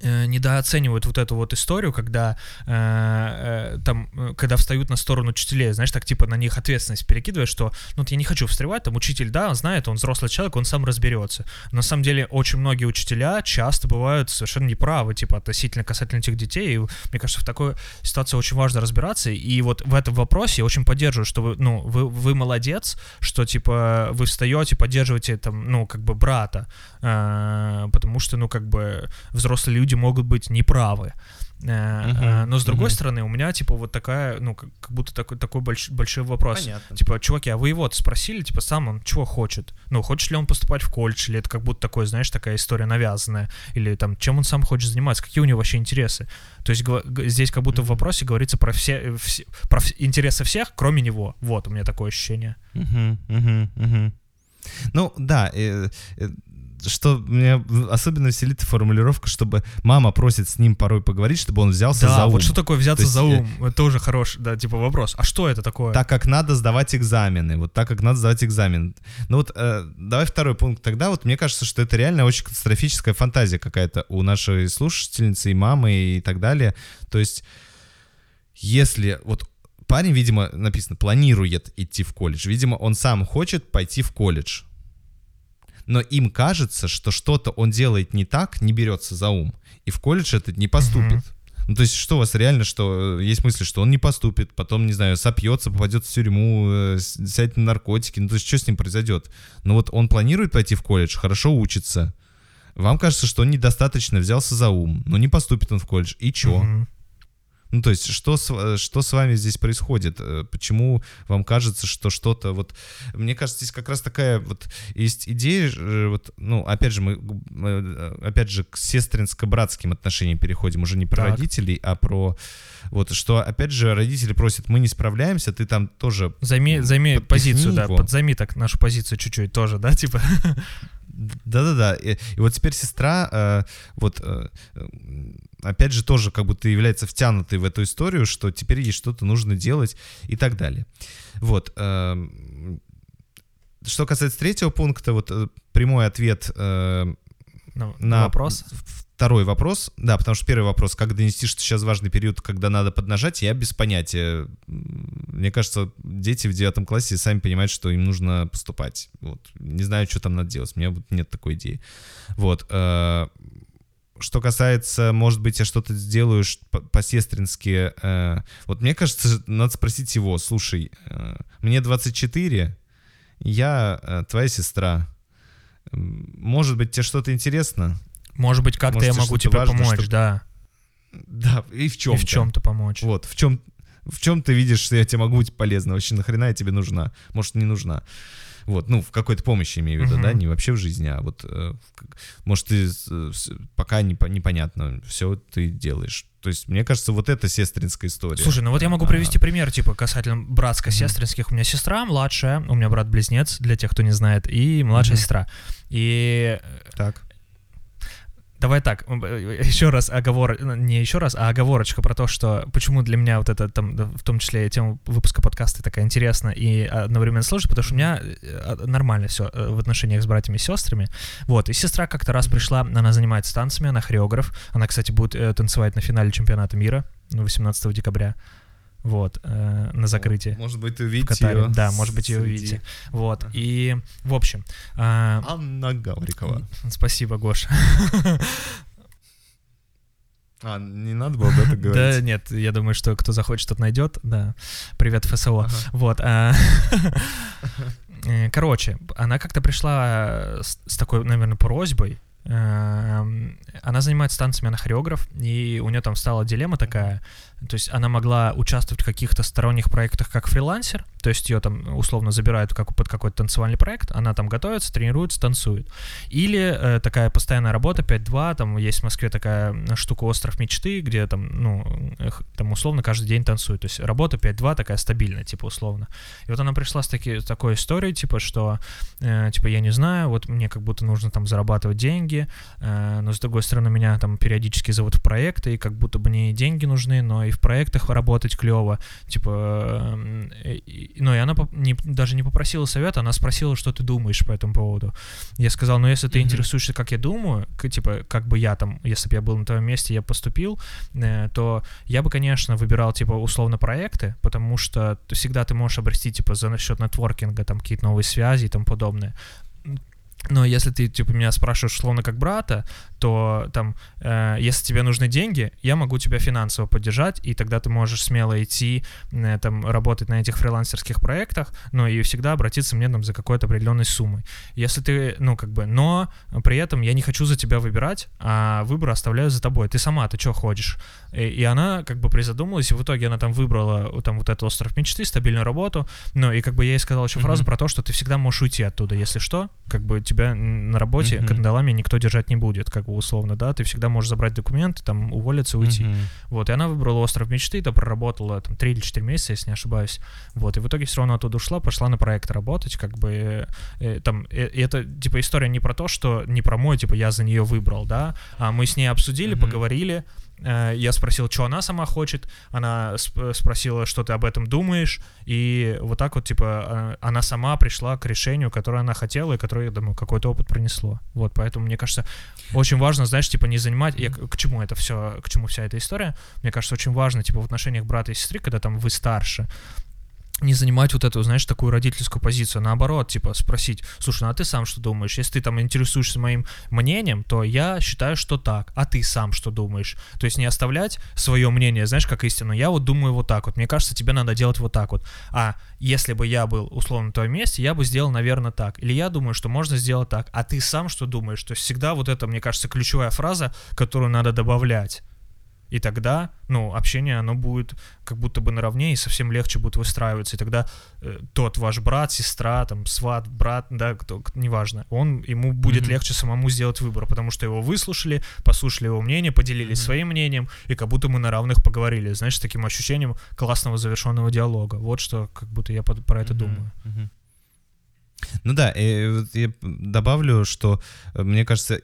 э, недооценивают вот эту вот историю, когда э, э, там, э, когда встают на сторону учителей, знаешь, так типа на них ответственность перекидывают, что, ну, вот я не хочу встревать, там учитель, да, он знает, он взрослый человек, он сам разберется. На самом деле очень многие учителя часто бывают совершенно неправы, типа, относительно касательно этих детей, и мне кажется, в такой ситуации очень важно разбираться, и вот в этом вопросе я очень поддерживаю, что вы, ну, вы, вы молодец, что, типа, вы встаете, поддерживаете, там, ну, как бы брата, э, потому что, ну, как бы взрослые люди могут быть неправы. Мгм, но с другой мгм. стороны, у меня, типа, вот такая, ну, как, как будто такой, такой больш- большой вопрос. Понятно. Типа, чуваки, а вы его спросили, типа, сам он чего хочет? Ну, хочет ли он поступать в колледж, или это как будто такой, знаешь, такая история навязанная? Или там, чем он сам хочет заниматься? Какие у него вообще интересы? То есть здесь как будто в Мгм. вопросе говорится про все, э, все- про интересы всех, кроме него. Вот, у меня такое ощущение. Мгм, мгм, мгм. Ну, да, э, э, что меня особенно веселит формулировка, чтобы мама просит с ним порой поговорить, чтобы он взялся да, за ум. вот что такое взяться есть, за ум? Это тоже хороший, да, типа вопрос. А что это такое? Так как надо сдавать экзамены, вот так как надо сдавать экзамен. Ну вот, э, давай второй пункт тогда. Вот мне кажется, что это реально очень катастрофическая фантазия какая-то у нашей слушательницы и мамы и так далее. То есть, если вот парень, видимо, написано, планирует идти в колледж. Видимо, он сам хочет пойти в колледж. Но им кажется, что что-то он делает не так, не берется за ум, и в колледж это не поступит. Ну, то есть, что у вас реально, что э, есть мысли, что он не поступит, потом, не знаю, сопьется, попадет в тюрьму, э, сядет на наркотики. Ну, то есть, что с ним произойдет? Ну, вот он планирует пойти в колледж, хорошо учится. Вам кажется, что он недостаточно взялся за ум, но не поступит он в колледж. И чё? Мгм. Ну, то есть, что с, э, что с вами здесь происходит? Э, Почему вам кажется, что что-то вот... Мне кажется, здесь как раз такая вот есть идея, э, вот, ну, опять же, мы, опять же, к сестринско-братским отношениям переходим, уже не про Так. родителей, а про... Вот, что, опять же, родители просят, мы не справляемся, ты там тоже Займи, займи позицию, да, его. подзайми так нашу позицию чуть-чуть тоже, да, типа. Да-да-да. И, и вот теперь сестра, э, вот, э, э, опять же, тоже как будто является втянутой в эту историю, что теперь ей что-то нужно делать и так далее. Вот. эм, Что касается третьего пункта, вот э, прямой ответ э, Ну, на вопрос. Второй вопрос, да, потому что первый вопрос, как донести, что сейчас важный период, когда надо поднажать, я без понятия. Мне кажется, дети в девятом классе сами понимают, что им нужно поступать. Вот. Не знаю, что там надо делать, у меня нет такой идеи. Вот. э, Что касается, может быть, я что-то сделаю по-сестрински. э, Вот мне кажется, надо спросить его, слушай, э, мне 24, я твоя сестра. Может быть, тебе что-то интересно? Может быть, как-то я могу тебе важно, помочь, чтоб- да. Да, и в чем? И в чем-то помочь. Вот, в чем, в чем ты видишь, что я тебе могу быть полезна? Вообще нахрена я тебе нужна? Может, не нужна? Вот, ну, в какой-то помощи имею в виду, Мгм. да, не вообще в жизни, а вот, э, может, ты э, пока не, непонятно, все ты делаешь. То есть, мне кажется, вот это сестринская история. Слушай, ну вот я могу А, привести пример, типа, касательно братско-сестринских. У меня сестра младшая, у меня брат-близнец, для тех, кто не знает, и младшая Мгм. сестра. И Так. Давай так, еще раз оговор, ну, не еще раз, а оговорочка про то, что почему для меня вот это там, в том числе тема выпуска подкаста такая интересна и одновременно сложная, потому что у меня э, нормально все в отношениях с братьями и сестрами. Вот, и сестра как-то раз пришла, она занимается танцами, она хореограф, она, кстати, будет э, танцевать на финале чемпионата мира ну, 18 декабря. Вот, э, на закрытии. Может быть, увидите ее Да, может быть, ее увидите. Вот, и, в общем, а, Анна Гаврикова. спасибо, Гоша. А, не надо было об этом Да, говорить. нет, я думаю, что кто захочет, тот найдет. Да. Привет, ФСО. Ага. Вот. а, э, Короче, она как-то пришла с, с такой, наверное, просьбой. Эм, Она занимается танцами, она хореограф, и у нее там стала дилемма такая. То есть она могла участвовать в каких-то сторонних проектах как фрилансер, то есть ее там условно забирают как, под какой-то танцевальный проект, она там готовится, тренируется, танцует. Или э, такая постоянная работа 5-2, там есть в Москве такая штука «Остров мечты», где там, ну, эх, там условно каждый день танцует. То есть работа 5-2 такая стабильная, типа условно. И вот она пришла с таки, такой историей, типа, что, э, типа, я не знаю, вот мне как будто нужно там зарабатывать деньги, э, но с другой стороны меня там периодически зовут в проекты, и как будто бы мне и деньги нужны, но и в проектах работать клево, типа, э, ну и она не- даже не попросила совета, она спросила, что ты думаешь по этому поводу. Я сказал, ну если ты Мгм. интересуешься, как я думаю, типа, как бы я там, если бы я был на твоем месте, я поступил, э, то я бы, конечно, выбирал, типа, условно проекты, потому что всегда ты можешь обрести, типа, за счет нетворкинга, там, какие-то новые связи и тому подобное. Но если ты, типа, меня спрашиваешь условно как брата, то там, э, если тебе нужны деньги, я могу тебя финансово поддержать, и тогда ты можешь смело идти, э, там, работать на этих фрилансерских проектах, но и всегда обратиться мне там за какой-то определенной суммой. Если ты, ну, как бы, но при этом я не хочу за тебя выбирать, а выбор оставляю за тобой. Ты сама, ты что хочешь? И, и она как бы призадумалась, и в итоге она там выбрала э, там вот этот остров мечты, стабильную работу, ну, и как бы я ей сказал еще фразу Мгм. про то, что ты всегда можешь уйти оттуда, если что, как бы тебя на работе Мгм. кандалами никто держать не будет, как условно, да, ты всегда можешь забрать документы, там, уволиться, уйти. Мгм. Вот, и она выбрала остров мечты, там проработала там 3 или 4 месяца, если не ошибаюсь. Вот, и в итоге все равно оттуда ушла, пошла на проект работать, как бы э, э, там, э, это типа история не про то, что не про мой, типа я за нее выбрал, да, а мы с ней обсудили, Мгм. поговорили, я спросил, что она сама хочет, она сп- спросила, что ты об этом думаешь, и вот так вот, типа, э, она сама пришла к решению, которое она хотела, и которое, я думаю, какой-то опыт принесло. Вот, поэтому, мне кажется, очень важно, знаешь, типа, не занимать... Я к чему это все, к чему вся эта история? Мне кажется, очень важно, типа, в отношениях брата и сестры, когда там вы старше, не занимать вот эту, знаешь, такую родительскую позицию, а наоборот, типа, спросить, слушай, ну а ты сам что думаешь? Если ты там интересуешься моим мнением, то я считаю, что так, а ты сам что думаешь? То есть не оставлять свое мнение, знаешь, как истину, я вот думаю вот так вот, мне кажется, тебе надо делать вот так вот, а если бы я был условно на твоем месте, я бы сделал, наверное, так, или я думаю, что можно сделать так, а ты сам что думаешь? То есть всегда вот это, мне кажется, ключевая фраза, которую надо добавлять. И тогда, ну, общение, оно будет как будто бы наравне, и совсем легче будет выстраиваться. И тогда э, тот ваш брат, сестра, там, сват, брат, да, кто, неважно, он, ему будет Мгм. легче самому сделать выбор, потому что его выслушали, послушали его мнение, поделились Мгм. своим мнением, и как будто мы на равных поговорили, знаешь, с таким ощущением классного завершенного диалога. Вот что, как будто я под- про это Мгм, думаю. мгм. Ну да, и вот я добавлю, что э, мне кажется,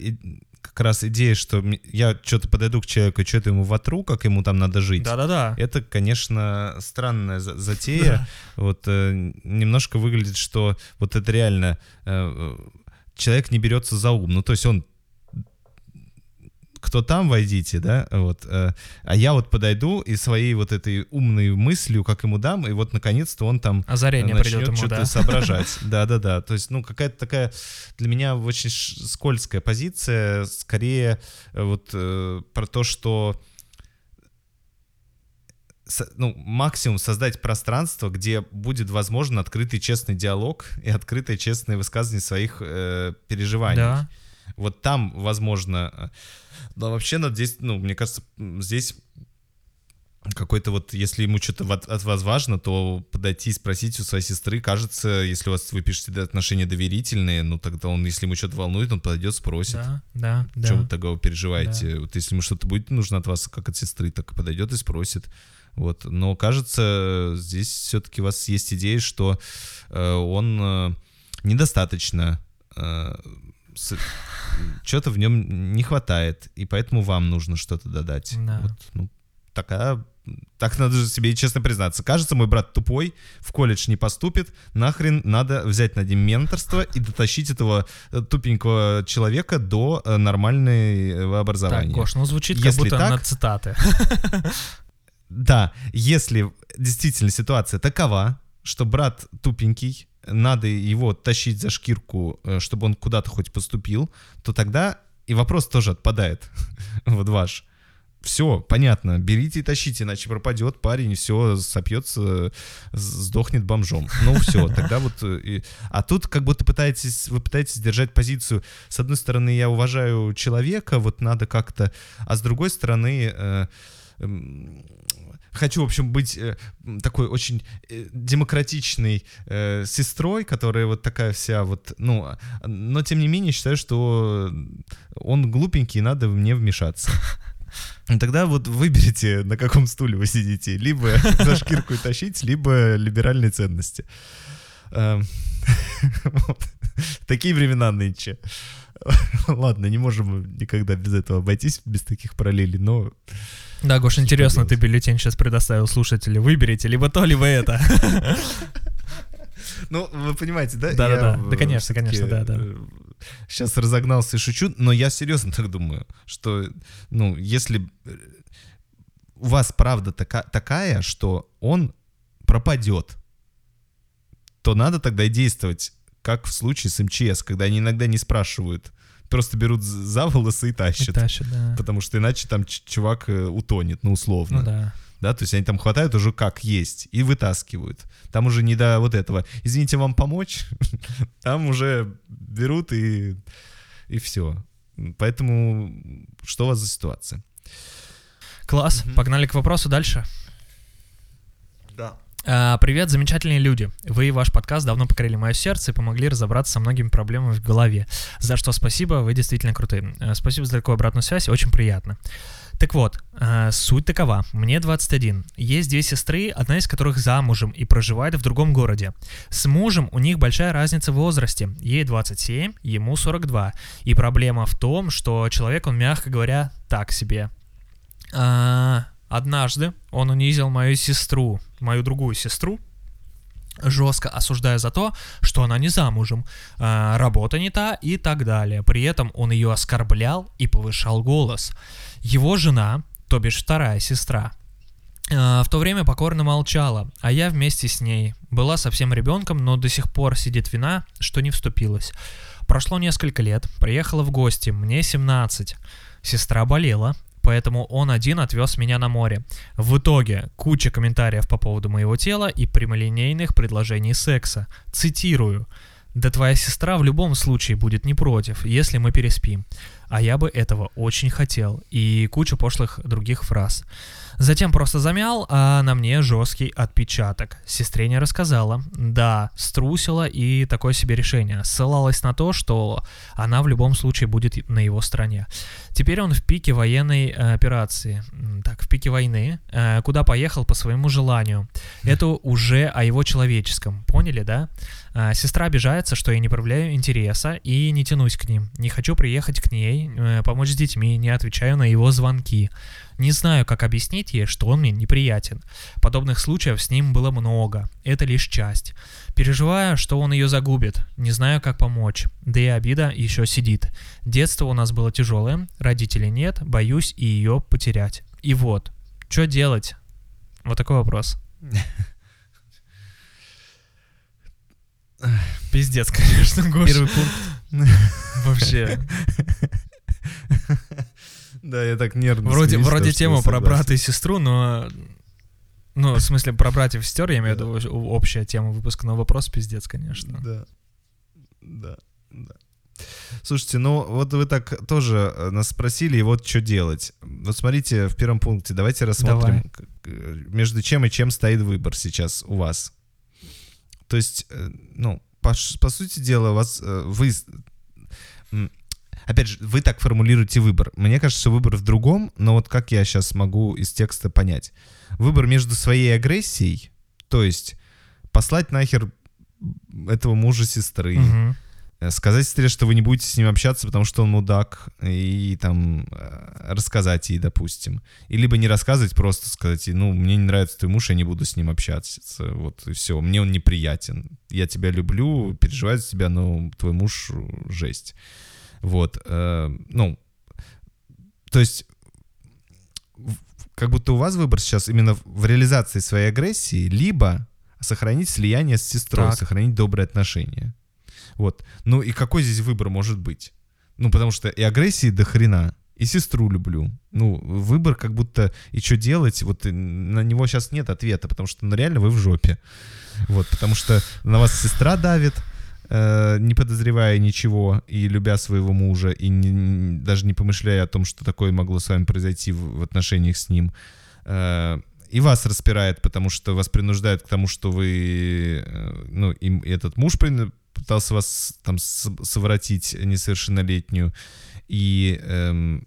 как раз идея, что я что-то подойду к человеку, что-то ему вотру, как ему там надо жить. Да-да-да. Это, конечно, странная за- затея. Вот э, немножко выглядит, что вот это реально э, человек не берется за ум. Ну, то есть он кто там, войдите, да, вот, э, а я вот подойду и своей вот этой умной мыслью, как ему дам, и вот наконец-то он там Озарение придет начнет что-то да. соображать. Да-да-да. То есть, ну, какая-то такая для меня очень скользкая позиция, скорее э, вот э, про то, что ну, максимум создать пространство, где будет возможен открытый честный диалог и открытое честное высказывание своих э, переживаний. Да. Вот там, возможно... Но вообще, надо здесь, ну, мне кажется, здесь какой-то вот, если ему что-то от, вас важно, то подойти и спросить у своей сестры, кажется, если у вас вы пишете отношения доверительные, ну тогда он, если ему что-то волнует, он подойдет, спросит. Да, да, да. Что вы такого переживаете? Вот если ему что-то будет нужно от вас, как от сестры, так и подойдет и спросит. Вот. Но кажется, здесь все-таки у вас есть идея, что э, он э, недостаточно э, что-то в нем не хватает, и поэтому вам нужно что-то додать. Да. Вот, ну, такая так надо же себе честно признаться. Кажется, мой брат тупой, в колледж не поступит, нахрен надо взять над ним менторство и дотащить этого э, тупенького человека до э, нормального Так, образования. Гош, ну звучит как Если будто так- на цитаты. Да, если действительно ситуация такова, что брат тупенький, надо его тащить за шкирку, э, чтобы он куда-то хоть поступил, то тогда и вопрос тоже отпадает. Вот ваш. Все, понятно, берите и тащите, иначе пропадет парень, все, сопьется, сдохнет бомжом. Ну все, тогда вот... э, и- А тут как будто пытаетесь, вы пытаетесь держать позицию. С одной стороны, я уважаю человека, вот надо как-то... А с другой стороны, э, хочу, в общем, быть э, такой очень э, демократичной э, сестрой, которая вот такая вся вот, ну, а, но тем не менее считаю, что он глупенький, и надо мне вмешаться. И Тогда вот выберите, на каком стуле вы сидите. Либо за шкирку тащить, либо либеральные ценности. Эм. Такие времена нынче. Ладно, не можем никогда без этого обойтись, без таких параллелей, но Да, Гош, интересно, ты бюллетень сейчас предоставил слушателю. Выберите либо то, либо это. Ну, вы понимаете, да? Да-да-да. Я, Да, э, конечно, конечно, да, да. э, Сейчас разогнался и шучу, но я серьезно так думаю, что, ну, если э, у вас правда така- такая, что он пропадет, то надо тогда действовать, как в случае с МЧС, когда они иногда не спрашивают, просто берут за волосы и тащат. Тащит, да. Потому что иначе там чувак э, утонет, ну, условно Ну да. да, то есть они там хватают уже как есть и вытаскивают. Там уже не до вот этого. Извините, вам помочь? Там уже берут и и все. Поэтому что у вас за ситуация? Класс. Мгм. Погнали к вопросу дальше. Да. А, Привет, замечательные люди. Вы и ваш подкаст давно покорили мое сердце и помогли разобраться со многими проблемами в голове. За что спасибо, вы действительно крутые. Э, Спасибо за такую обратную связь, очень приятно. Так вот, э, суть такова. Мне 21. Есть две сестры, одна из которых замужем и проживает в другом городе. С мужем у них большая разница в возрасте. Ей 27, ему 42. И проблема в том, что человек, он, мягко говоря, так себе. А, однажды он унизил мою сестру, мою другую сестру, жестко осуждая за то, что она не замужем, а, работа не та и так далее. При этом он ее оскорблял и повышал голос. Его жена, то бишь вторая сестра, а, в то время покорно молчала, а я вместе с ней. Была совсем ребенком, но до сих пор сидит вина, что не вступилась. Прошло несколько лет, приехала в гости, мне 17. Сестра болела, поэтому он один отвез меня на море. В итоге куча комментариев по поводу моего тела и прямолинейных предложений секса. Цитирую. Да твоя сестра в любом случае будет не против, если мы переспим. А я бы этого очень хотел. И кучу пошлых других фраз. Затем просто замял, а на мне жесткий отпечаток. Сестре не рассказала. Да, струсила и такое себе решение. Ссылалась на то, что она в любом случае будет на его стороне. Теперь он в пике военной э, операции. Так, в пике войны, э, куда поехал по своему желанию. Это уже о его человеческом. Поняли, да? А, Сестра обижается, что я не проявляю интереса и не тянусь к ним. Не хочу приехать к ней, э, помочь с детьми, не отвечаю на его звонки. Не знаю, как объяснить ей, что он мне неприятен. Подобных случаев с ним было много. Это лишь часть. Переживаю, что он ее загубит. Не знаю, как помочь. Да и обида еще сидит. Детство у нас было тяжелое, родителей нет, боюсь и ее потерять. И вот, что делать? Вот такой вопрос. Пиздец, конечно, Гоша. Первый пункт. Вообще. Да, я так нервно Вроде, смеюсь, вроде тема про брата и сестру, но... Ну, в смысле, про братьев и сестер, я имею в виду общая тема выпуска, но вопрос пиздец, конечно. Да. Да. Да. Слушайте, ну вот вы так тоже э, нас спросили, и вот что делать. Вот смотрите, в первом пункте давайте рассмотрим, Давай. между чем и чем стоит выбор сейчас у вас. То есть, э, ну, по, по сути дела, у вас э, вы... Опять же, вы так формулируете выбор. Мне кажется, выбор в другом, но вот как я сейчас могу из текста понять? Выбор между своей агрессией, то есть послать нахер этого мужа сестры. Э, сказать сестре, что вы не будете с ним общаться, потому что он мудак, и там э, рассказать ей, допустим. И либо не рассказывать, просто сказать, ей, ну, мне не нравится твой муж, я не буду с ним общаться. Вот и все. Мне он неприятен. Я тебя люблю, переживаю за тебя, но твой муж жесть. Вот. э, Ну, то есть как будто у вас выбор сейчас именно в- реализации своей агрессии, либо сохранить слияние с сестрой, Так. сохранить добрые отношения. Вот. Ну и какой здесь выбор может быть? Ну, потому что и агрессии до хрена, и сестру люблю. Ну, выбор как будто, и что делать, вот на него сейчас нет ответа, потому что, ну, реально вы в жопе. Вот, потому что на вас сестра давит, э, не подозревая ничего, и любя своего мужа, и не- даже не помышляя о том, что такое могло с вами произойти в, в отношениях с ним. Э, и вас распирает, потому что вас принуждают к тому, что вы, э, ну, им этот муж пытался вас там совратить несовершеннолетнюю, и эм,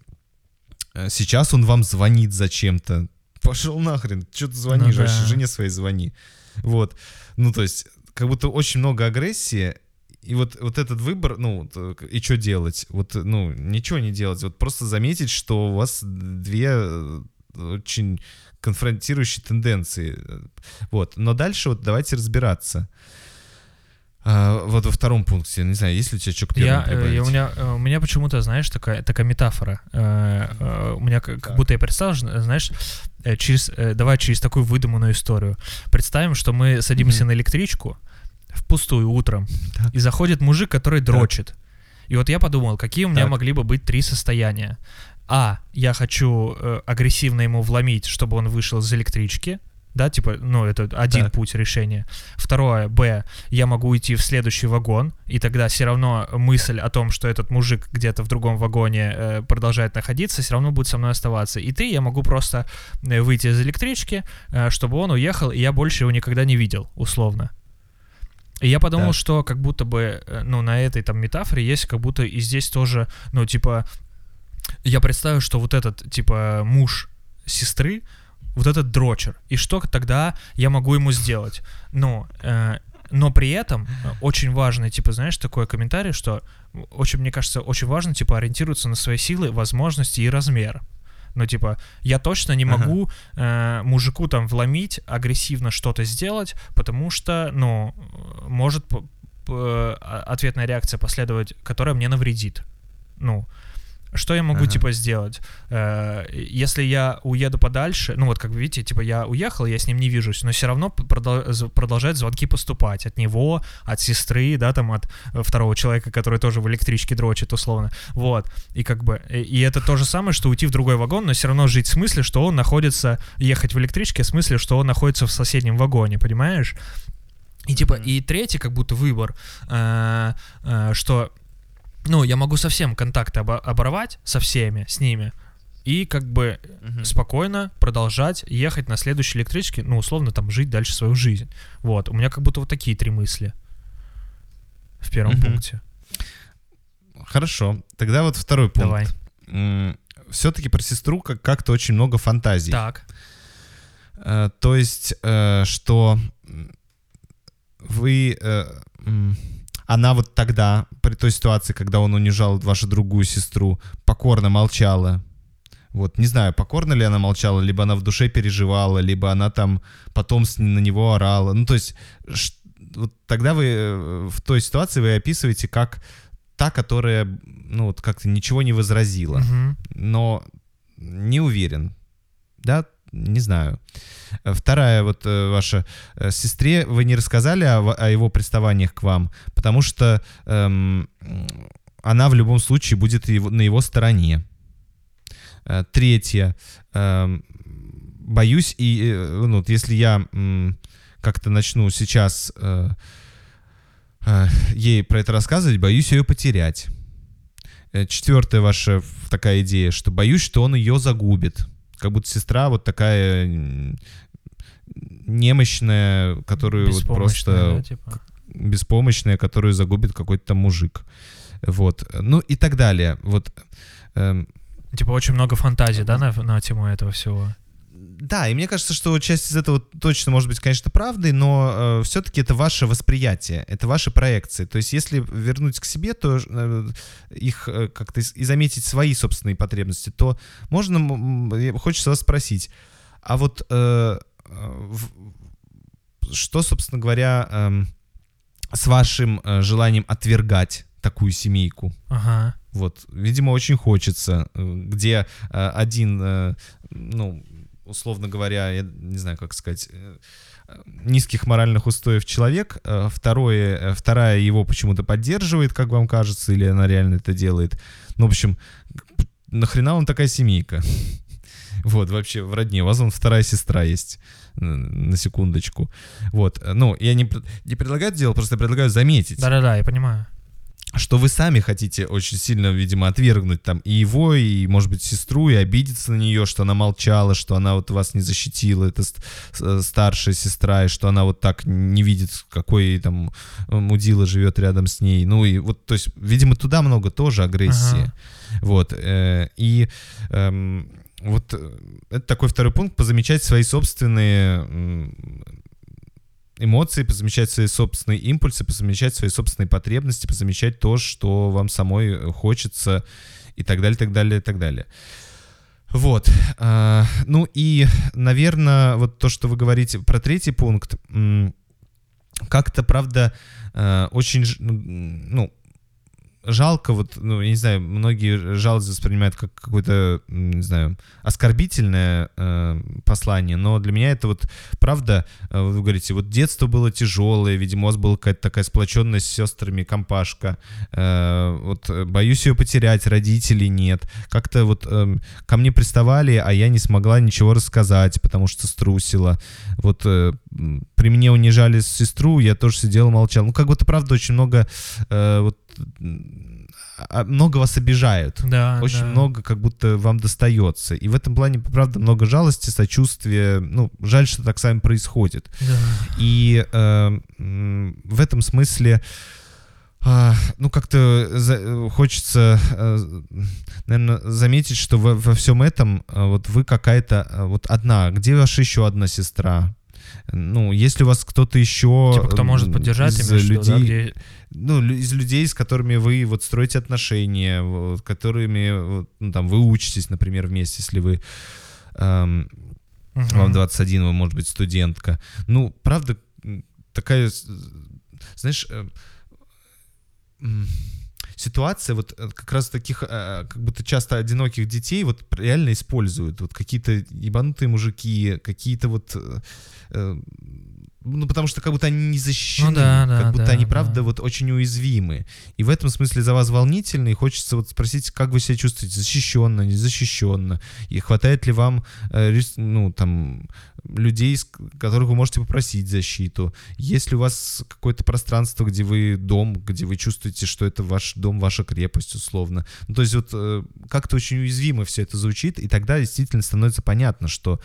э, сейчас он вам звонит зачем-то. Пошел нахрен, что ты звонишь Ну да. вообще, жене своей звони. Вот, ну то есть, как будто очень много агрессии, и вот, вот этот выбор, ну, э, и что делать? Вот, э, ну, ничего не делать, вот просто заметить, что у вас две э, очень конфронтирующие тенденции. Вот, но дальше вот давайте разбираться. А, вот во втором пункте, не знаю, есть ли у тебя что к первому Я, прибавить? я- у, меня, у меня почему-то, знаешь, такая, такая метафора. У меня как, как будто я представил, знаешь, через, давай через такую выдуманную историю. Представим, что мы садимся Мгм. на электричку впустую утром, Так. и заходит мужик, который дрочит. И вот я подумал, какие у меня Так. могли бы быть три состояния. А, я хочу э, агрессивно ему вломить, чтобы он вышел из электрички. Да, типа, ну, это один Так. путь решения. Второе, Б, я могу уйти в следующий вагон, и тогда все равно мысль о том, что этот мужик где-то в другом вагоне э, продолжает находиться, все равно будет со мной оставаться. И ты, я могу просто э, выйти из электрички, э, чтобы он уехал, и я больше его никогда не видел, условно. И я подумал, Так. что как будто бы, э, ну, на этой там метафоре есть как будто и здесь тоже, ну, типа, я представил, что вот этот, типа, муж сестры, вот этот дрочер, и что тогда я могу ему сделать? Ну, э, но при этом очень важный, типа, знаешь, такой комментарий, что очень, мне кажется, очень важно, типа, ориентироваться на свои силы, возможности и размер. Ну, типа, я точно не Ага. могу э, мужику там вломить, агрессивно что-то сделать, потому что, ну, э, может а- ответная реакция последовать, которая мне навредит. Ну, что я могу, Ага. типа, сделать? Э, если я уеду подальше, ну, вот, как вы видите, типа, я уехал, я с ним не вижусь, но все равно продол- продолжают звонки поступать от него, от сестры, да, там, от э, второго человека, который тоже в электричке дрочит, условно. Вот. И как бы, и, и это то же самое, что уйти в другой вагон, но все равно жить в смысле, что он находится, ехать в электричке, в смысле, что он находится в соседнем вагоне, понимаешь? И типа, и третий как будто выбор, э, э, что, ну, я могу совсем контакты обо- оборвать со всеми, с ними, и как бы Мгм. спокойно продолжать ехать на следующей электричке, ну, условно, там, жить дальше свою жизнь. Вот, у меня как будто вот такие три мысли в первом Мгм. пункте. Хорошо. Тогда вот второй пункт. Давай. Все-таки про сестру как- как-то очень много фантазий. Так, Э, То есть, э, что вы... э, м, Она вот тогда, при той ситуации, когда он унижал вашу другую сестру, покорно молчала. Вот, не знаю, покорно ли она молчала, либо она в душе переживала, либо она там потом на него орала. Ну, то есть, вот тогда вы э, в той ситуации вы описываете как та, которая, ну, вот как-то ничего не возразила Мгм. но не уверен. Да, не знаю. Э, Вторая вот э, ваша э, сестре вы не рассказали о, о его приставаниях к вам, потому что эм, она в любом случае будет его- на его стороне. Третье. эм, боюсь, и ну, если я м, как-то начну сейчас э, э, ей про это рассказывать, боюсь ее потерять. Четвертая ваша такая идея, что боюсь, что он ее загубит. Как будто сестра вот такая немощная, которую вот просто да, типа. беспомощная, которую загубит какой-то там мужик. Вот. Ну и так далее. Вот. эм, Типа очень много фантазий, да, на, на тему этого всего. Да, и мне кажется, что часть из этого точно может быть, конечно, правдой, но все-таки это ваше восприятие, это ваши проекции. То есть, если вернуть к себе, то э, их э, как-то и заметить свои собственные потребности, то можно, м, хочется вас спросить, а вот э, э, в- что, собственно говоря, эм, с вашим э, желанием отвергать такую семейку? Ага. Вот, видимо, очень хочется, э, где э, один, э, ну, условно говоря, я не знаю, как сказать, э, низких моральных устоев человек, э, второе, э, вторая его почему-то поддерживает, как вам кажется, или она реально это делает. Ну, в общем, нахрена вам такая семейка? Вот, вообще, в родне. У вас вон вторая сестра есть, на секундочку. Вот, ну, я не, не предлагаю это делать, просто предлагаю заметить Да-да-да, я понимаю. Что вы сами хотите очень сильно, видимо, отвергнуть там и его, и, может быть, сестру, и обидеться на нее, что она молчала, что она вот вас не защитила, это старшая сестра, и что она вот так не видит, какой там мудила живет рядом с ней. Ну и вот, то есть, видимо, туда много тоже агрессии. Ага. Вот. э, И эм, вот э, это такой второй пункт, позамечать свои собственные эмоции, позамечать свои собственные импульсы, позамечать свои собственные потребности, позамечать то, что вам самой э, хочется и так далее, так далее, так далее. Вот. а, Ну и, наверное, вот то, что вы говорите про третий пункт, как-то, правда, э, очень, ну, жалко, вот, ну, я не знаю, многие жалость воспринимают как какое-то, не знаю, оскорбительное э, послание, но для меня это вот, правда, э, вы говорите, вот детство было тяжелое, видимо, у вас была какая-то такая сплоченность с сестрами, компашка, э, вот э, боюсь ее потерять, родителей нет, как-то вот эм, ко мне приставали, а я не смогла ничего рассказать, потому что струсила, вот э, при мне унижали сестру, я тоже сидел, молчал, ну, как будто, правда, очень много э, вот много вас обижают. Да, Очень да. много как будто вам достается. И в этом плане, правда, много жалости, сочувствия. Ну, жаль, что так с вами происходит. Да. И э, в этом смысле, а, ну, как-то за- э, хочется, наверное, заметить, что во, во всем этом а, вот вы какая-то а, вот одна. Где ваша еще одна сестра? Ну, если у вас кто-то еще... Типа, кто может поддержать, из в виду, да, людей, где- ну, из людей, с которыми вы вот строите отношения, вот, которыми вот, ну, там вы учитесь, например, вместе, если вы эм, Мгм. вам 21, вы, может быть, студентка. Ну, правда, такая, знаешь, э, м, ситуация вот э, как раз таких, э, как будто часто одиноких детей вот реально используют. Вот какие-то ебанутые мужики, какие-то вот э, э, ну, потому что как будто они не защищены, Ну да, да, как будто да, они, да. правда, вот очень уязвимы. И в этом смысле за вас волнительно, и хочется вот спросить, как вы себя чувствуете, защищенно, незащищенно, и хватает ли вам, э, ну, там, людей, которых вы можете попросить защиту, есть ли у вас какое-то пространство, где вы дом, где вы чувствуете, что это ваш дом, ваша крепость, условно. Ну, то есть вот э, как-то очень уязвимо все это звучит, и тогда действительно становится понятно, что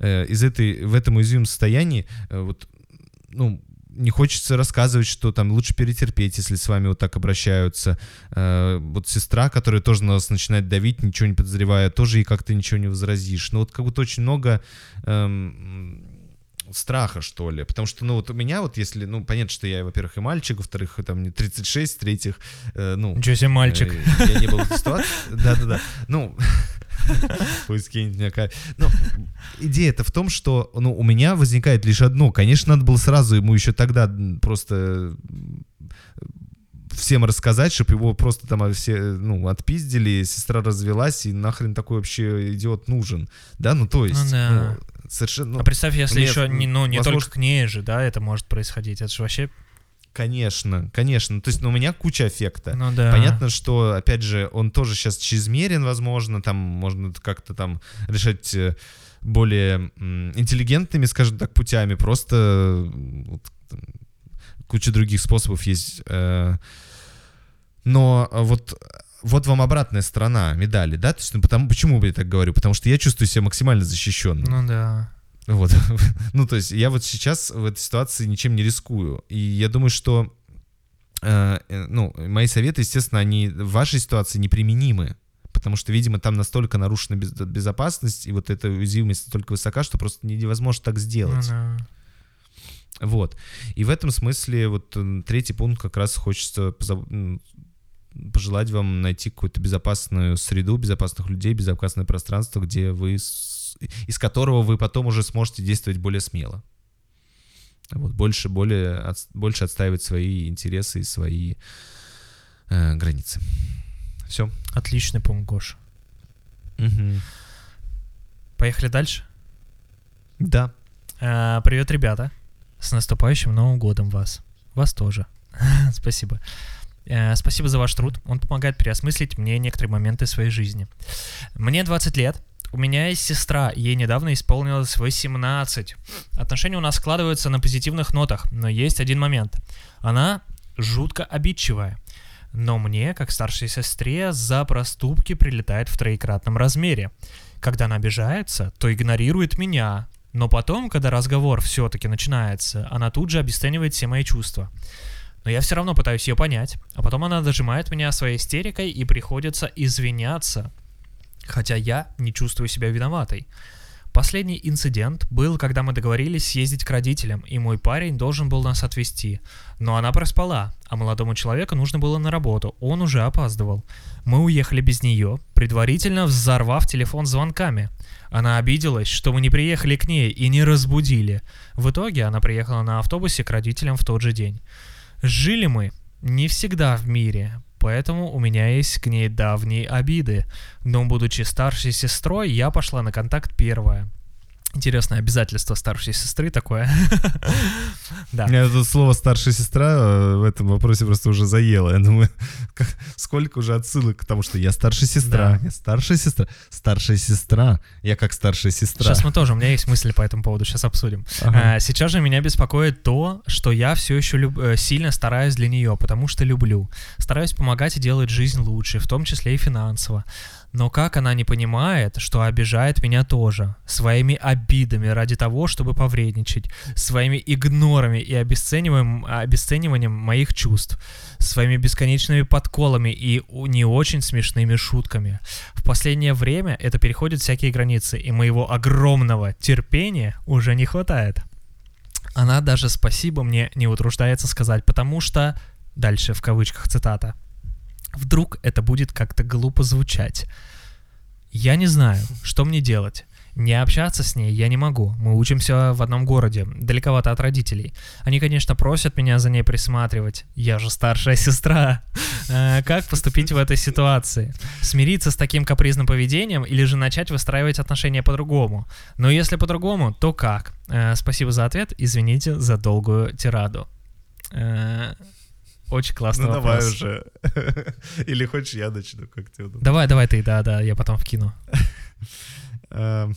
э, из этой, в этом уязвимом состоянии э, вот, ну, не хочется рассказывать, что там лучше перетерпеть, если с вами вот так обращаются. Э, вот сестра, которая тоже на вас начинает давить, ничего не подозревая, тоже ей как-то ничего не возразишь. Ну вот как будто очень много эм, страха, что ли. Потому что, ну, вот у меня вот если, ну, понятно, что я, во-первых, и мальчик, во-вторых, там мне 36, в-третьих, э, ну... Ничего себе, мальчик. э, Я не был в ситуации. Да-да-да. Ну, пусть скинет меня ка- Ну, идея-то в том, что, ну, у меня возникает лишь одно. Конечно, надо было сразу ему еще тогда просто всем рассказать, чтобы его просто там все, ну, отпиздили, сестра развелась, и нахрен такой вообще идиот нужен. Да, ну, то есть, да. ну, совершенно... ну, а представь, если нет, еще не, ну, не возможно- только к ней же, да, это может происходить. Это же вообще... Конечно, конечно. То есть, ну, у меня куча аффекта. Ну да. Понятно, что, опять же, он тоже сейчас чрезмерен, возможно, там можно как-то там решать э, более интеллигентными, скажем так, путями, просто вот, куча других способов есть. э, Но э, вот вот вам обратная сторона медали, да? То есть, ну, потому, почему я так говорю? Потому что я чувствую себя максимально защищенным. Ну да. Вот. ну, то есть я вот сейчас в этой ситуации ничем не рискую. И я думаю, что э, э, ну, мои советы, естественно, они в вашей ситуации неприменимы. Потому что, видимо, там настолько нарушена без- безопасность, и вот эта уязвимость настолько высока, что просто невозможно так Ну сделать. да. Вот. И в этом смысле вот м, третий пункт как раз хочется поза- м, пожелать вам найти какую-то безопасную среду, безопасных людей, безопасное пространство, где вы из которого вы потом уже сможете действовать более смело. Вот, больше, более, отс- больше отстаивать свои интересы и свои э, границы. Все. Отличный пункт, Гош. Поехали дальше. Да. А, Привет, ребята. С наступающим Новым годом вас. Вас тоже. Спасибо. Э, Спасибо за ваш труд. Он помогает переосмыслить мне некоторые моменты своей жизни. Мне 20 лет. У меня есть сестра, ей недавно исполнилось 18. Отношения у нас складываются на позитивных нотах, но есть один момент. Она жутко обидчивая. Но мне, как старшей сестре, за проступки прилетает в троекратном размере. Когда она обижается, то игнорирует меня, но потом, когда разговор все-таки начинается, она тут же обесценивает все мои чувства. Но я все равно пытаюсь ее понять, а потом она дожимает меня своей истерикой и приходится извиняться, хотя я не чувствую себя виноватой. Последний инцидент был, когда мы договорились съездить к родителям, и мой парень должен был нас отвезти. Но она проспала, а молодому человеку нужно было на работу, он уже опаздывал. Мы уехали без нее, предварительно взорвав телефон звонками. Она обиделась, что мы не приехали к ней и не разбудили. В итоге она приехала на автобусе к родителям в тот же день. Жили мы не всегда в мире, поэтому у меня есть к ней давние обиды. Но будучи старшей сестрой, я пошла на контакт первая. Интересное обязательство старшей сестры такое. Да. Меня это слово старшая сестра э, в этом вопросе просто уже заело. Я думаю, сколько уже отсылок к тому, что я старшая сестра, я старшая сестра, старшая сестра, я как старшая сестра. Сейчас мы тоже, у меня есть мысли по этому поводу, сейчас обсудим. А, Сейчас же меня беспокоит то, что я все еще э, сильно стараюсь для нее, потому что люблю. Стараюсь помогать и делать жизнь лучше, в том числе и финансово. Но как она не понимает, что обижает меня тоже, своими обидами ради того, чтобы повредничать, своими игнорами и обесцениванием, обесцениванием моих чувств, своими бесконечными подколами и не очень смешными шутками. В последнее время это переходит всякие границы, и моего огромного терпения уже не хватает. Она даже спасибо мне не утруждается сказать, потому что... Дальше в кавычках цитата. Вдруг это будет как-то глупо звучать. Я не знаю, что мне делать. Не общаться с ней я не могу. Мы учимся в одном городе, далековато от родителей. Они, конечно, просят меня за ней присматривать. Я же старшая сестра. Э, Как поступить в этой ситуации? Смириться с таким капризным поведением или же начать выстраивать отношения по-другому? Но если по-другому, то как? Э, Спасибо за ответ. Извините за долгую тираду. Очень классный Ну давай уже. Или хочешь я начну, как тебе удобно. Давай, давай ты, да, да, я потом вкину. Эм,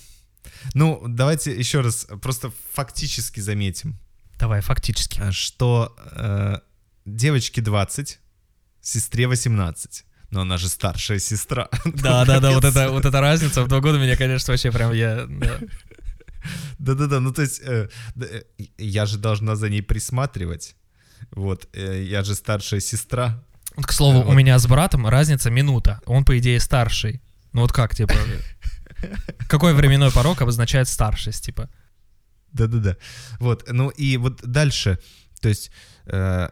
Ну, давайте еще раз просто фактически заметим, Давай, фактически. э, что э, девочке 20, сестре 18. Но она же старшая сестра. Да, да, да, вот это, вот эта разница в два года меня, конечно, вообще прям я... да. Да-да-да, ну то есть э, да, э, я же должна за ней присматривать. Вот, э, я же старшая сестра. К слову, у Вот. меня с братом разница минута. Он, по идее, старший. Ну вот как, типа... Какой временной порог обозначает старшесть, типа? Да-да-да. Вот, ну и вот дальше, то есть... э,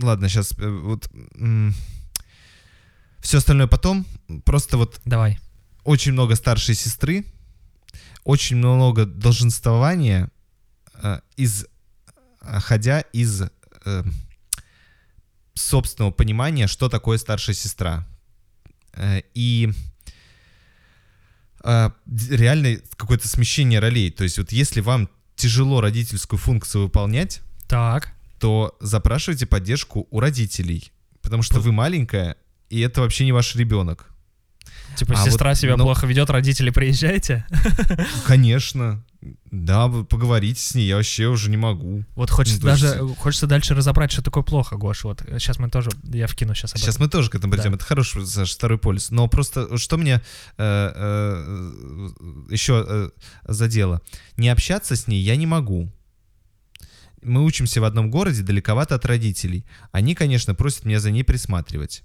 ладно, сейчас вот... все остальное потом. Просто вот Давай. очень много старшей сестры, очень много долженствования, э, из, э, ходя из э, собственного понимания, что такое старшая сестра. Э, и э, реально какое-то смещение ролей. То есть вот если вам тяжело родительскую функцию выполнять, Так. то запрашивайте поддержку у родителей, потому что вы маленькая, и это вообще не ваш ребенок. Типа, А сестра вот, себя ну- плохо ведет, родители, приезжайте. Конечно. Да, вы поговорите с ней, я вообще уже не могу. Вот хочется Ну, то есть- даже, хочется дальше разобрать, что такое плохо, Гош. Вот сейчас мы тоже, я вкину сейчас об Сейчас этом. мы тоже к этому придем. Да. Это хороший, Саш, второй полюс. Но просто что мне э, э, еще э, задело? Не общаться с ней я не могу. Мы учимся в одном городе, далековато от родителей. Они, конечно, просят меня за ней присматривать.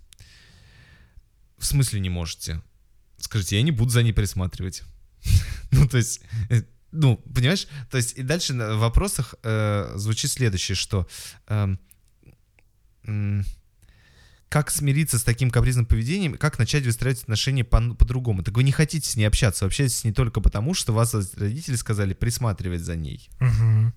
В смысле не можете? Скажите, я не буду за ней присматривать. Ну, то есть, э, ну, понимаешь? То есть, и дальше в вопросах э, звучит следующее, что эм, м, как смириться с таким капризным поведением, как начать выстраивать отношения по- по-другому. Так вы не хотите с ней общаться, вы общаетесь с ней только потому, что вас родители сказали присматривать за ней. Мгм.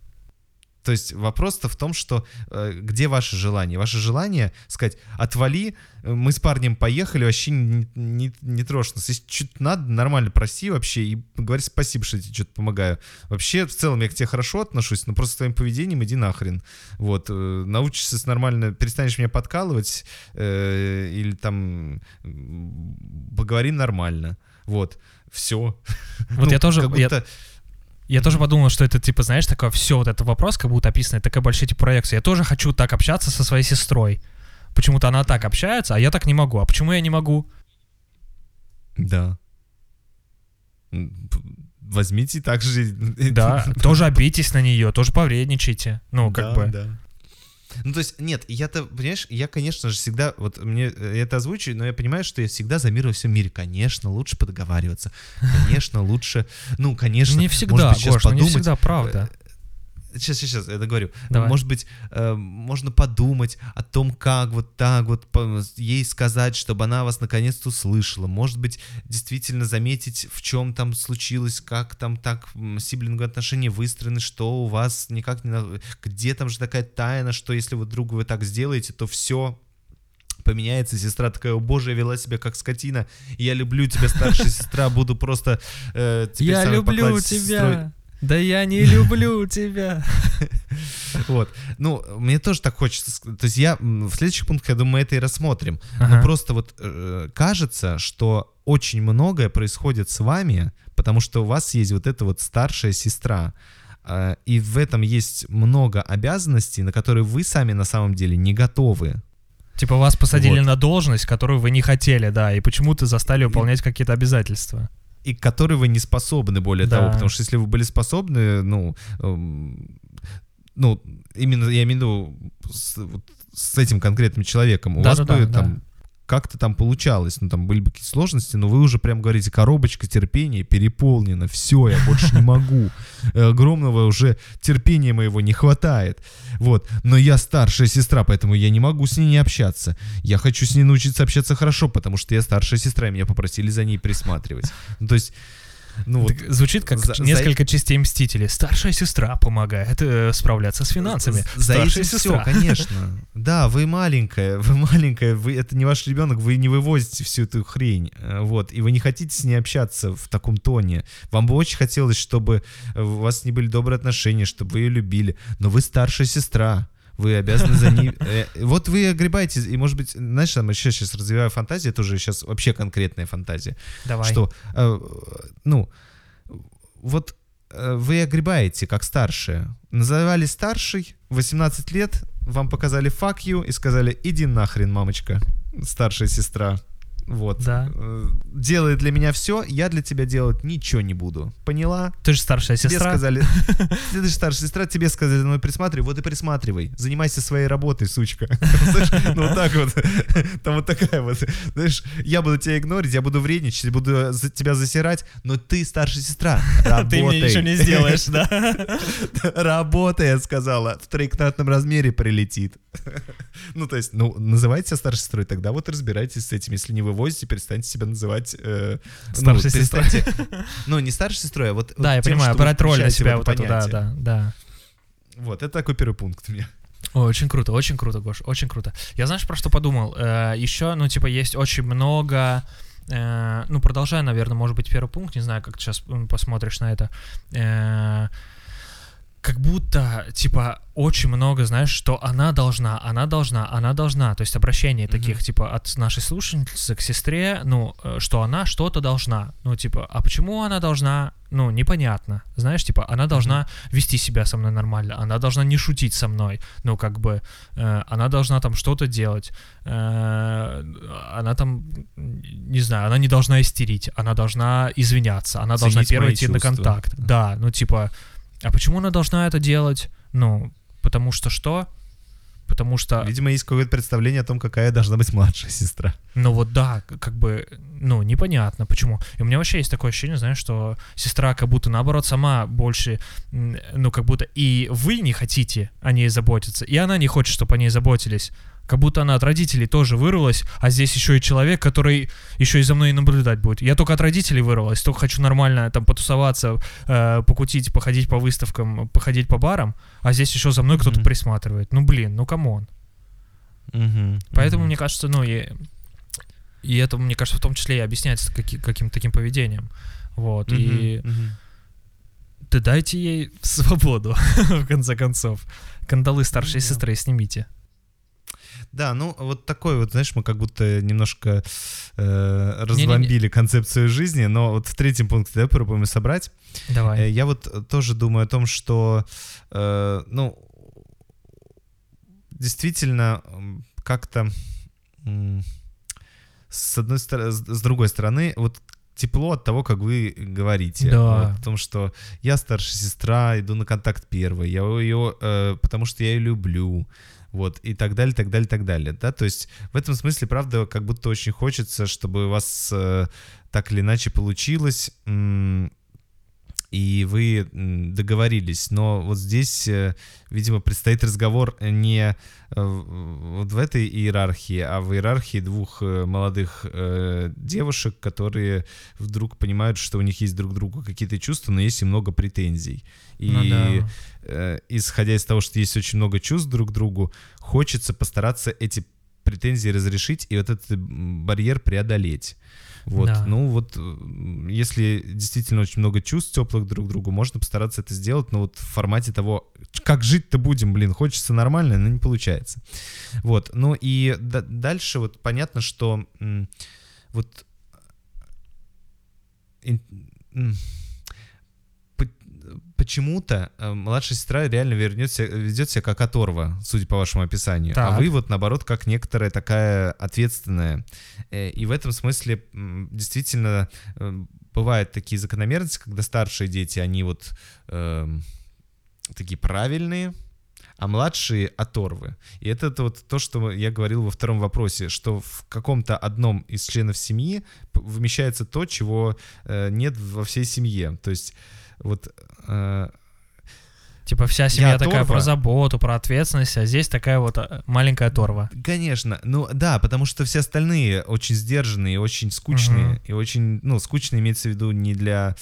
То есть вопрос-то в том, что э, где ваше желание? Ваше желание сказать, отвали, э, мы с парнем поехали, вообще не, не, не трожь нас. Если что-то надо, нормально проси вообще и говори спасибо, что я тебе что-то помогаю. Вообще, в целом, я к тебе хорошо отношусь, но просто с твоим поведением иди нахрен. Вот, э, научишься нормально, перестанешь меня подкалывать э, или там м, поговорим нормально. Вот, все. Вот я тоже, я- Я тоже подумал, что это, типа, знаешь, такое все, вот этот вопрос, как будто описано, такая большая типа проекция. Я тоже хочу так общаться со своей сестрой. Почему-то она так общается, а я так не могу. А почему я не могу? Да. Возьмите так же. Да, тоже обидитесь на нее, тоже повредничайте. Ну, как Да, бы. да. Ну, то есть, нет, я-то, понимаешь, я, конечно же, всегда, вот мне э, это озвучиваю, но я понимаю, что я всегда за мир во всем мире. Конечно, лучше подоговариваться. Конечно, лучше, ну, конечно. Не может всегда, быть, сейчас Гош, ну не подумать, всегда, правда. Сейчас, сейчас, сейчас, я договорю. Давай. Может быть, э, можно подумать о том, как вот так вот ей сказать, чтобы она вас наконец-то услышала. Может быть, действительно заметить, в чем там случилось, как там так сиблинговые отношения выстроены, что у вас никак не... Где там же такая тайна, что если вот другу вы так сделаете, то все поменяется, сестра такая, о боже, я вела себя как скотина, я люблю тебя, старшая сестра, буду просто э, Я люблю покладистой сестрой». тебя. Да я не люблю тебя. Вот. Ну, мне тоже так хочется. То есть я в следующих пунктах, я думаю, мы это и рассмотрим. Ага. Но просто вот э, кажется, что очень многое происходит с вами, потому что у вас есть вот эта вот старшая сестра. Э, и в этом есть много обязанностей, на которые вы сами на самом деле не готовы. Типа вас посадили Вот. на должность, которую вы не хотели, да, и почему-то застали выполнять какие-то обязательства. И к которой вы не способны, более Да. того. Потому что если вы были способны, ну, эм, ну, именно я имею в виду с, вот с этим конкретным человеком, у вас Да-да-да, бы да. там как-то там получалось, ну там были бы какие-то сложности, но вы уже прям говорите, коробочка терпения переполнена, все, я больше не могу, огромного уже терпения моего не хватает, вот, но я старшая сестра, поэтому я не могу с ней не общаться, я хочу с ней научиться общаться хорошо, потому что я старшая сестра, и меня попросили за ней присматривать, ну, то есть, ну вот, Звучит как за- за- несколько частей Мстителей. Старшая сестра помогает э, справляться с финансами. За Старшая этим все, конечно. Да, вы маленькая, вы маленькая, вы это не ваш ребенок, вы не вывозите всю эту хрень, э, вот, и вы не хотите с ней общаться в таком тоне. Вам бы очень хотелось, чтобы э, у вас с ней были добрые отношения, чтобы вы ее любили, но вы старшая сестра. Вы обязаны за ней... э, Вот вы огребаете, и, может быть, знаешь, там еще сейчас развиваю фантазию, тоже сейчас вообще конкретная фантазия. Давай. Что, э, ну, вот э, вы огребаете как старшие. Называли старший, 18 лет, вам показали you и сказали, иди нахрен, мамочка, старшая сестра. Вот. Да. Э, Делай для меня все, я для тебя делать ничего не буду. Поняла? Ты же старшая Тебе сестра. сказали, ты же старшая сестра, тебе сказали, ну присматривай, вот и присматривай. Занимайся своей работой, сучка. Ну вот так вот. Там вот такая вот. Знаешь, я буду тебя игнорить, я буду вредничать, буду тебя засирать, но ты старшая сестра. Ты мне ничего не сделаешь, да? Работай, я сказала. В троекратном размере прилетит. Ну, то есть, ну, называйте себя старшей сестрой, тогда вот разбирайтесь с этим. Если не вывозите, перестаньте себя называть... э, ну, Старшей сестрой. перестаньте- Ну, не старшей сестрой, а вот... Да, я понимаю, брать роль на себя вот эту, да, да, да. Вот, это такой первый пункт меня. Ой, очень круто, очень круто, Гош, очень круто. Я знаешь, про что подумал? Э, еще, ну, типа, есть очень много... э, ну, продолжая, наверное, может быть, первый пункт, не знаю, как ты сейчас посмотришь на это. Как будто, типа, очень много, знаешь, что она должна, она должна, она должна. То есть обращение Мгм. таких, типа, от нашей слушательницы к сестре, ну, э, что она что-то должна. Ну, типа, а почему она должна? Ну, непонятно. Знаешь, типа, она должна вести себя со мной нормально, она должна не шутить со мной. Ну, как бы, э, она должна там что-то делать. Э, она там, не знаю, она не должна истерить, она должна извиняться, она должна Ценить первой мои идти на чувства. контакт. Да, ну, типа, а почему она должна это делать? Ну, потому что что? Потому что, Видимо, есть какое-то представление о том, какая должна быть младшая сестра. ну вот да, как бы, ну, непонятно почему. И у меня вообще есть такое ощущение, знаешь, что сестра как будто наоборот сама больше, ну, как будто и вы не хотите о ней заботиться, и она не хочет, чтобы о ней заботились. Как будто она от родителей тоже вырвалась, а здесь еще и человек, который еще и за мной наблюдать будет. Я только от родителей вырвалась, только хочу нормально там потусоваться, э, покутить, походить по выставкам, походить по барам, а здесь еще за мной кто-то Мгм. присматривает. Ну блин, ну come on. Поэтому, Мгм. мне кажется, ну и, и это, мне кажется, в том числе и объясняется каки- каким-то таким поведением. Вот. И Мгм, мгм. да дайте ей свободу, в конце концов. Кандалы старшей Ну сестры снимите. Да, ну вот такой вот, знаешь, мы как будто немножко э, разбомбили концепцию жизни, но вот в третьем пункте давай попробуем собрать. Э, Давай. Я вот тоже думаю о том, что, э, ну, действительно, как-то с одной стороны, с другой стороны, вот тепло от того, как вы говорите. Да. О том, что я старшая сестра, иду на контакт первой, я ее, э, потому что я ее люблю, вот, и так далее, так далее, так далее, да, то есть в этом смысле, правда, как будто очень хочется, чтобы у вас э, так или иначе получилось, м, и вы договорились, но вот здесь, э, видимо, предстоит разговор не э, вот в этой иерархии, а в иерархии двух э, молодых девушек, которые вдруг понимают, что у них есть друг к другу какие-то чувства, но есть и много претензий. И Ну да. э, исходя из того, что есть очень много чувств друг к другу, хочется постараться эти претензии разрешить и вот этот барьер преодолеть. Вот, Да. ну вот, м, если действительно очень много чувств теплых друг к другу, можно постараться это сделать, но вот в формате того, как жить-то будем, блин, хочется нормально, но не получается. Вот, ну и да- дальше вот понятно, что м, вот ин- м, почему-то э, младшая сестра реально вернет себя, ведет себя как оторва, судя по вашему описанию. А Так. вы вот наоборот как некоторая такая ответственная. Э, И в этом смысле действительно э, бывают такие закономерности, когда старшие дети, они вот эм, такие правильные, а младшие оторвы. И это то- вот то, что я говорил во втором вопросе, что в каком-то одном из членов семьи вмещается то, чего э, нет во всей семье. То есть вот э, Типа вся семья такая оторва. про заботу, про ответственность, а здесь такая вот а, маленькая торва. Конечно, ну да, потому что все остальные очень сдержанные, очень скучные, Мгм. и очень, ну, скучные имеется в виду не для...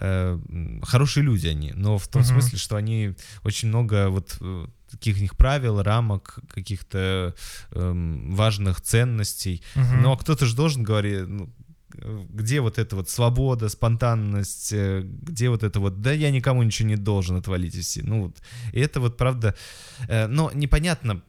э, хорошие люди они, но в том Мгм. смысле, что они очень много вот э, таких них правил, рамок, каких-то эм, важных ценностей. Мгм. Но кто-то же должен говорить, ну, э, где вот эта вот свобода, спонтанность, э, где вот это вот, да я никому ничего не должен, отвалитесь. Ну вот, и это вот правда, э, но непонятно,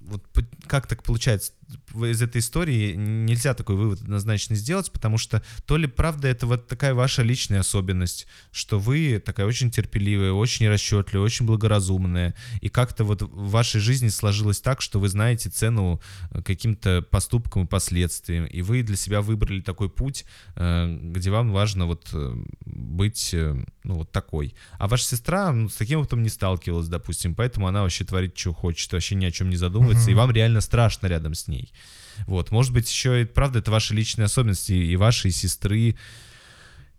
вот как так получается, из этой истории нельзя такой вывод однозначно сделать, потому что то ли правда это вот такая ваша личная особенность, что вы такая очень терпеливая, очень расчетливая, очень благоразумная, и как-то вот в вашей жизни сложилось так, что вы знаете цену э, каким-то поступкам и последствиям, и вы для себя выбрали такой путь, э, где вам важно вот э, быть, ну, вот такой. А ваша сестра ну, с таким опытом не сталкивалась, допустим, поэтому она вообще творит, что хочет, вообще ни о чем не задумывается, Мгм. и вам реально страшно рядом с ней. Вот, может быть, еще и правда, это ваши личные особенности, и ваши, и сестры,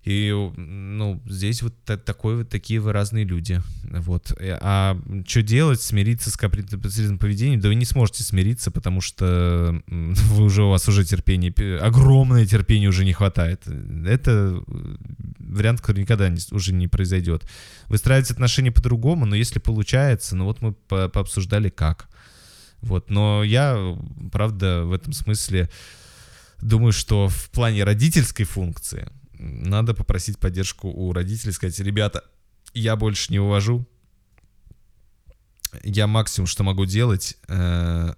и, ну, здесь вот та- такой вот такие вы разные люди. Вот. Э, А что делать? Смириться с капризным поведением? Да вы не сможете смириться, потому что вы уже, у вас уже терпение, пе- огромное терпение уже не хватает. Это э, вариант, который никогда не- уже не произойдет. Выстраивать отношения по-другому, но если получается, ну вот мы по- пообсуждали как. Вот. Но я, правда, в этом смысле думаю, что в плане родительской функции надо попросить поддержку у родителей, сказать, ребята, я больше не увожу, я максимум, что могу делать, э,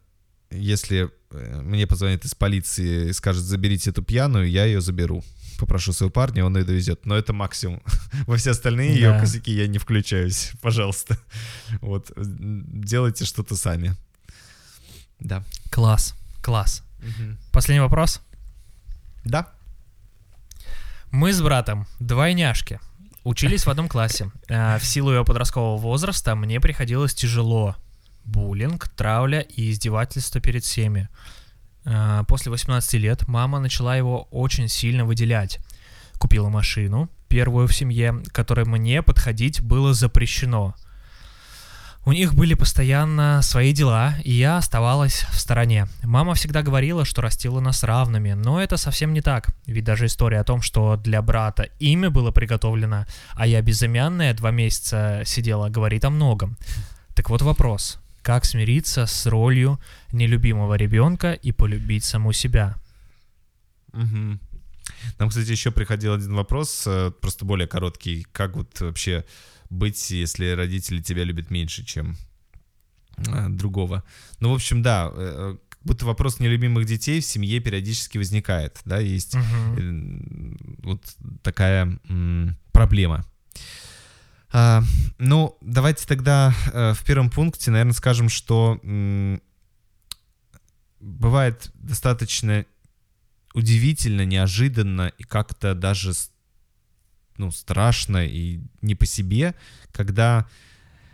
если э, мне позвонит из полиции и скажет, заберите эту пьяную, я ее заберу. Попрошу своего парня, он ее довезет. Но это максимум. Во все остальные ее Да. косяки я не включаюсь. Пожалуйста. Вот. Делайте что-то сами. Да. Класс, класс. Последний вопрос. Да. Мы с братом двойняшки. Учились в одном классе. Э, В силу его подросткового возраста мне приходилось тяжело. Буллинг, травля и издевательство перед всеми. Э, После 18 лет мама начала его очень сильно выделять. Купила машину, первую в семье, которой мне подходить было запрещено. У них были постоянно свои дела, и я оставалась в стороне. Мама всегда говорила, что растила нас равными, но это совсем не так. Ведь даже история о том, что для брата имя было приготовлено, а я безымянная два месяца сидела, говорит о многом. Так вот вопрос. Как смириться с ролью нелюбимого ребенка и полюбить саму себя? Мгм. Нам, кстати, еще приходил один вопрос, э, просто более короткий. Как вот вообще быть, если родители тебя любят меньше, чем э, другого? Ну, в общем, да, э, как будто вопрос нелюбимых детей в семье периодически возникает, да, есть э, вот такая проблема. А, ну, давайте тогда э, в первом пункте, наверное, скажем, что м, бывает достаточно удивительно, неожиданно и как-то даже ну, страшно и не по себе, когда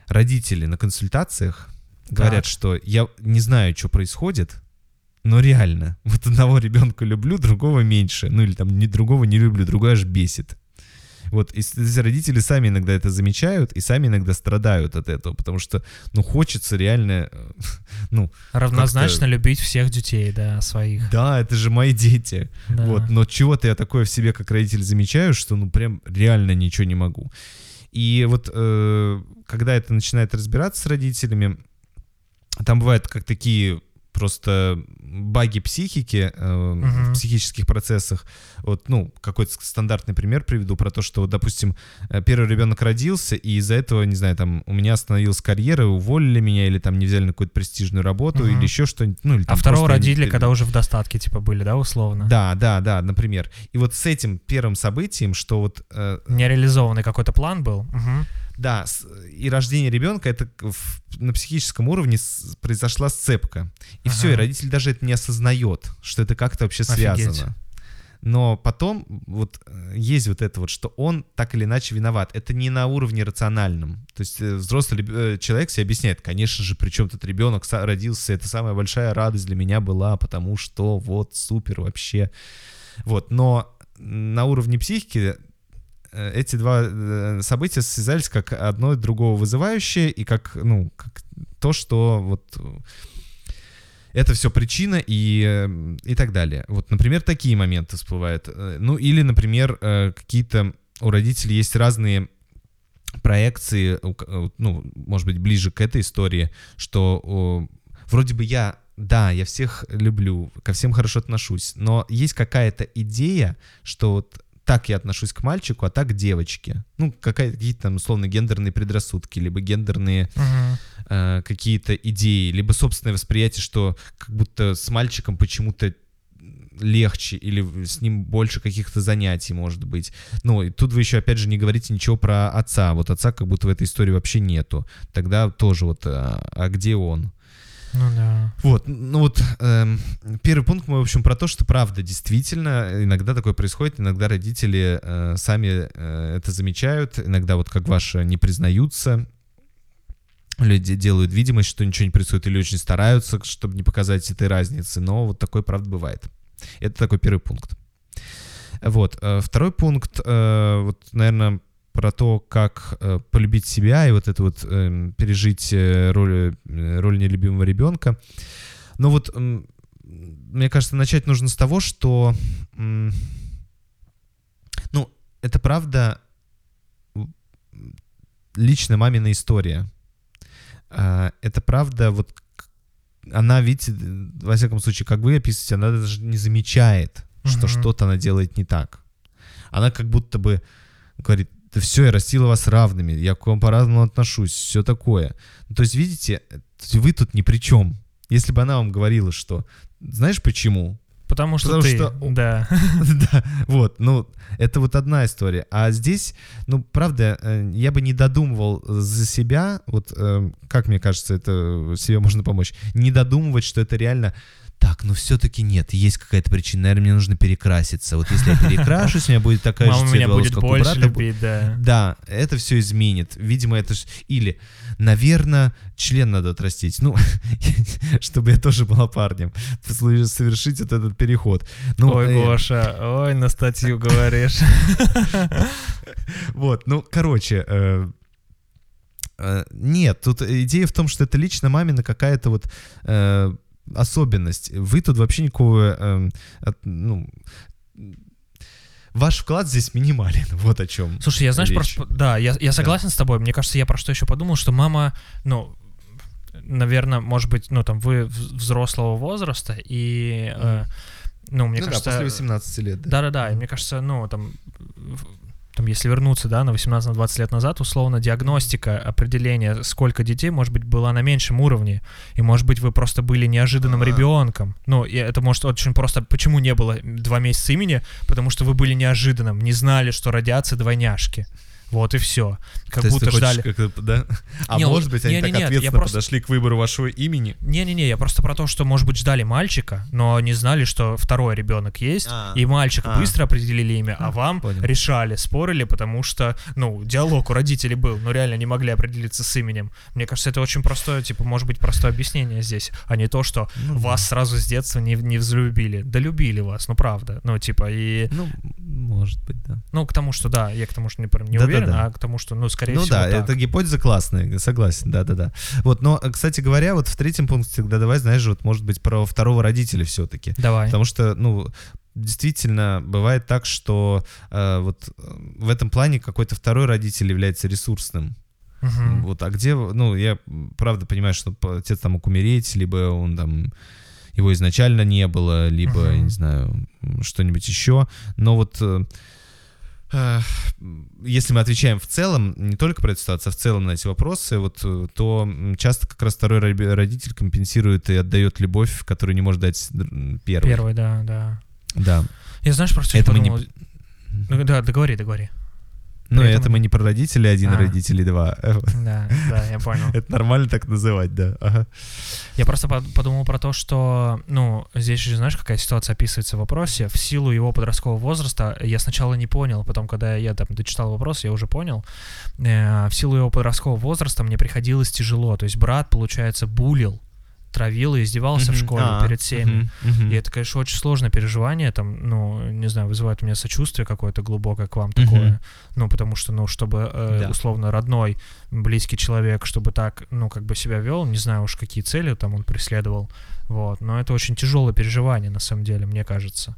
родители на консультациях говорят, Так. что я не знаю, что происходит, но реально, вот одного ребенка люблю, другого меньше. Ну или там не другого не люблю, другой аж бесит. Вот, и родители сами иногда это замечают и сами иногда страдают от этого, потому что, ну, хочется реально, э, ну, Равнозначно любить всех детей, да, своих. да, это же мои дети. Да. Вот, но чего-то я такое в себе как родитель замечаю, что ну прям реально ничего не могу. И вот э, когда это начинает разбираться с родителями, там бывают как такие просто баги психики э, в психических процессах. Вот, ну, какой-то стандартный пример приведу про то, что, вот, допустим, э, первый ребенок родился, и из-за этого, не знаю, там, у меня остановилась карьера, уволили меня, или там не взяли на какую-то престижную работу, Мгм. или еще что-нибудь. Ну, или, А там второго просто я не- родили, когда уже в достатке, типа, были, да, условно? да, да, да, например. И вот с этим первым событием, что вот, э, Нереализованный какой-то план был. Мгм. Да, и рождение ребенка, это на психическом уровне произошла сцепка. И все, и Ага. родитель даже это не осознает, что это как-то вообще Офигеть. связано. но потом вот э, есть вот это вот, что он так или иначе виноват. Это не на уровне рациональном. То есть э, взрослый э, человек себе объясняет, конечно же, при чем тут ребенок родился, это самая большая радость для меня была, потому что вот супер вообще. Вот, но на уровне психики эти два э, события связались как одно другого вызывающее и как, ну, как то, что вот э, это все причина и, э, и так далее. Вот, например, такие моменты всплывают. Э, Ну, или, например, э, какие-то у родителей есть разные проекции, э, ну, может быть, ближе к этой истории, что вроде бы я, да, я всех люблю, ко всем хорошо отношусь, но есть какая-то идея, что вот так я отношусь к мальчику, а так к девочке. Ну, какие-то там, условно, гендерные предрассудки, либо гендерные Мгм. э, какие-то идеи, либо собственное восприятие, что как будто с мальчиком почему-то легче или с ним больше каких-то занятий может быть. Ну, и тут вы еще, опять же, не говорите ничего про отца. Вот отца как будто в этой истории вообще нету. Тогда тоже вот, а, а где он? Ну да. Вот, ну вот эм, первый пункт мой, в общем, про то, что правда, действительно, иногда такое происходит, иногда родители э, сами э, это замечают, иногда вот как ваши не признаются, люди делают видимость, что ничего не происходит, или очень стараются, чтобы не показать этой разницы, но вот такое, правда, бывает. Это такой первый пункт. Вот, э, второй пункт, э, вот, наверное, про то, как э, полюбить себя и вот это вот эм, пережить э, роль, э, роль нелюбимого ребенка. Но вот м, мне кажется, начать нужно с того, что, м, ну, это правда лично мамина история. А, Это правда, вот она, видите, во всяком случае, как вы описываете, она даже не замечает, что Мгм. что-то она делает не так. Она как будто бы говорит, да все, я растила вас равными, я к вам по-разному отношусь, все такое. Ну, То есть, видите, э, вы тут ни при чем. Если бы она вам говорила, что, знаешь почему? Потому что Потому ты, что- да. да, вот, ну, это вот одна история. А здесь, ну, правда, э, я бы не додумывал за себя, вот, э, как мне кажется, это себе можно помочь, не додумывать, что это реально так, ну все-таки нет, есть какая-то причина, наверное, мне нужно перекраситься. Вот если я перекрашусь, у меня будет такая же цвет меня волос, будет как у больше брата. любить, да. Да, это все изменит. Видимо, это... ж- Или, наверное, член надо отрастить. Ну, чтобы я тоже была парнем. Совершить вот этот переход. Ну, Ой, э, Гоша, ой, на статью говоришь. Вот, ну, короче, э, э, нет, тут идея в том, что это лично мамина какая-то вот э, особенность. Вы тут вообще никакого, э, от- ну, ваш вклад здесь минимален, вот о чем. Слушай, я знаешь, про речь. что... Да, я, я согласен с тобой. Мне кажется, я про что еще подумал, что мама, ну, наверное, может быть, ну, там, вы взрослого возраста, и, э, ну, мне Ну да, кажется... после 18 лет, да. Да-да-да, и мне кажется, ну, там, там, если вернуться, да, на 18-20 лет назад, условно, диагностика, определение, сколько детей, может быть, была на меньшем уровне, и, может быть, вы просто были неожиданным А. ребенком. Ну, и это может очень просто, почему не было два месяца имени? Потому что вы были неожиданным, не знали, что родятся двойняшки. Вот и все. Как То есть ты будто ждали. как-то, да? А Не, может вот- быть, они не, так не, нет, ответственно просто- подошли к выбору вашего имени? Не-не-не, я просто про то, что, может быть, ждали мальчика, но не знали, что второй ребенок есть, А. и мальчика А. быстро определили имя, а А, вам понял. решали, спорили, потому что, ну, диалог у родителей был, но реально не могли определиться с именем. Мне кажется, это очень простое, типа, может быть, простое объяснение здесь, а не то, что Ну да. вас сразу с детства не, не взлюбили. Да любили вас, ну, правда. Ну, типа, и... Ну, может быть, да. Ну, к тому, что, да, я к тому, что не, прям не Да-да-да. уверен, а к тому, что, ну, скорее ну всего, да, так. эта гипотеза классная, согласен, да-да-да. Вот, но, кстати говоря, вот в третьем пункте тогда давай, знаешь, вот, может быть, про второго родителя все-таки. Давай. Потому что, ну, действительно, бывает так, что э, вот э, в этом плане какой-то второй родитель является ресурсным. Мгм. Вот, а где, ну, я правда понимаю, что отец там мог умереть, либо он там его изначально не было, либо, я Мгм. не знаю, что-нибудь еще. Но вот э, если мы отвечаем в целом, не только про эту ситуацию, а в целом на эти вопросы, вот, э, то часто как раз второй ро- родитель компенсирует и отдает любовь, которую не может дать первый. Первый, да, да. Да. Я знаешь, просто Это мы не- подумал... Ну, да, договори, договори. Ну, При это мы не про родителей один, А. родителей два. Да, да, я понял. Это нормально так называть, да. Ага. Я просто под- подумал про то, что, ну, здесь же, знаешь, какая ситуация описывается в вопросе. В силу его подросткового возраста я сначала не понял, потом, когда я там дочитал вопрос, я уже понял. Э, в силу его подросткового возраста мне приходилось тяжело. То есть брат, получается, булил, травил и издевался в Мгм. школе А, перед всеми. мгм, мгм. И это, конечно, очень сложное переживание, там, ну, не знаю, вызывает у меня сочувствие какое-то глубокое к вам такое. Ну, потому что, ну, чтобы, э, Да. условно, родной, близкий человек, чтобы так, ну, как бы себя вел, не знаю уж, какие цели там он преследовал, вот. Но это очень тяжелое переживание, на самом деле, мне кажется.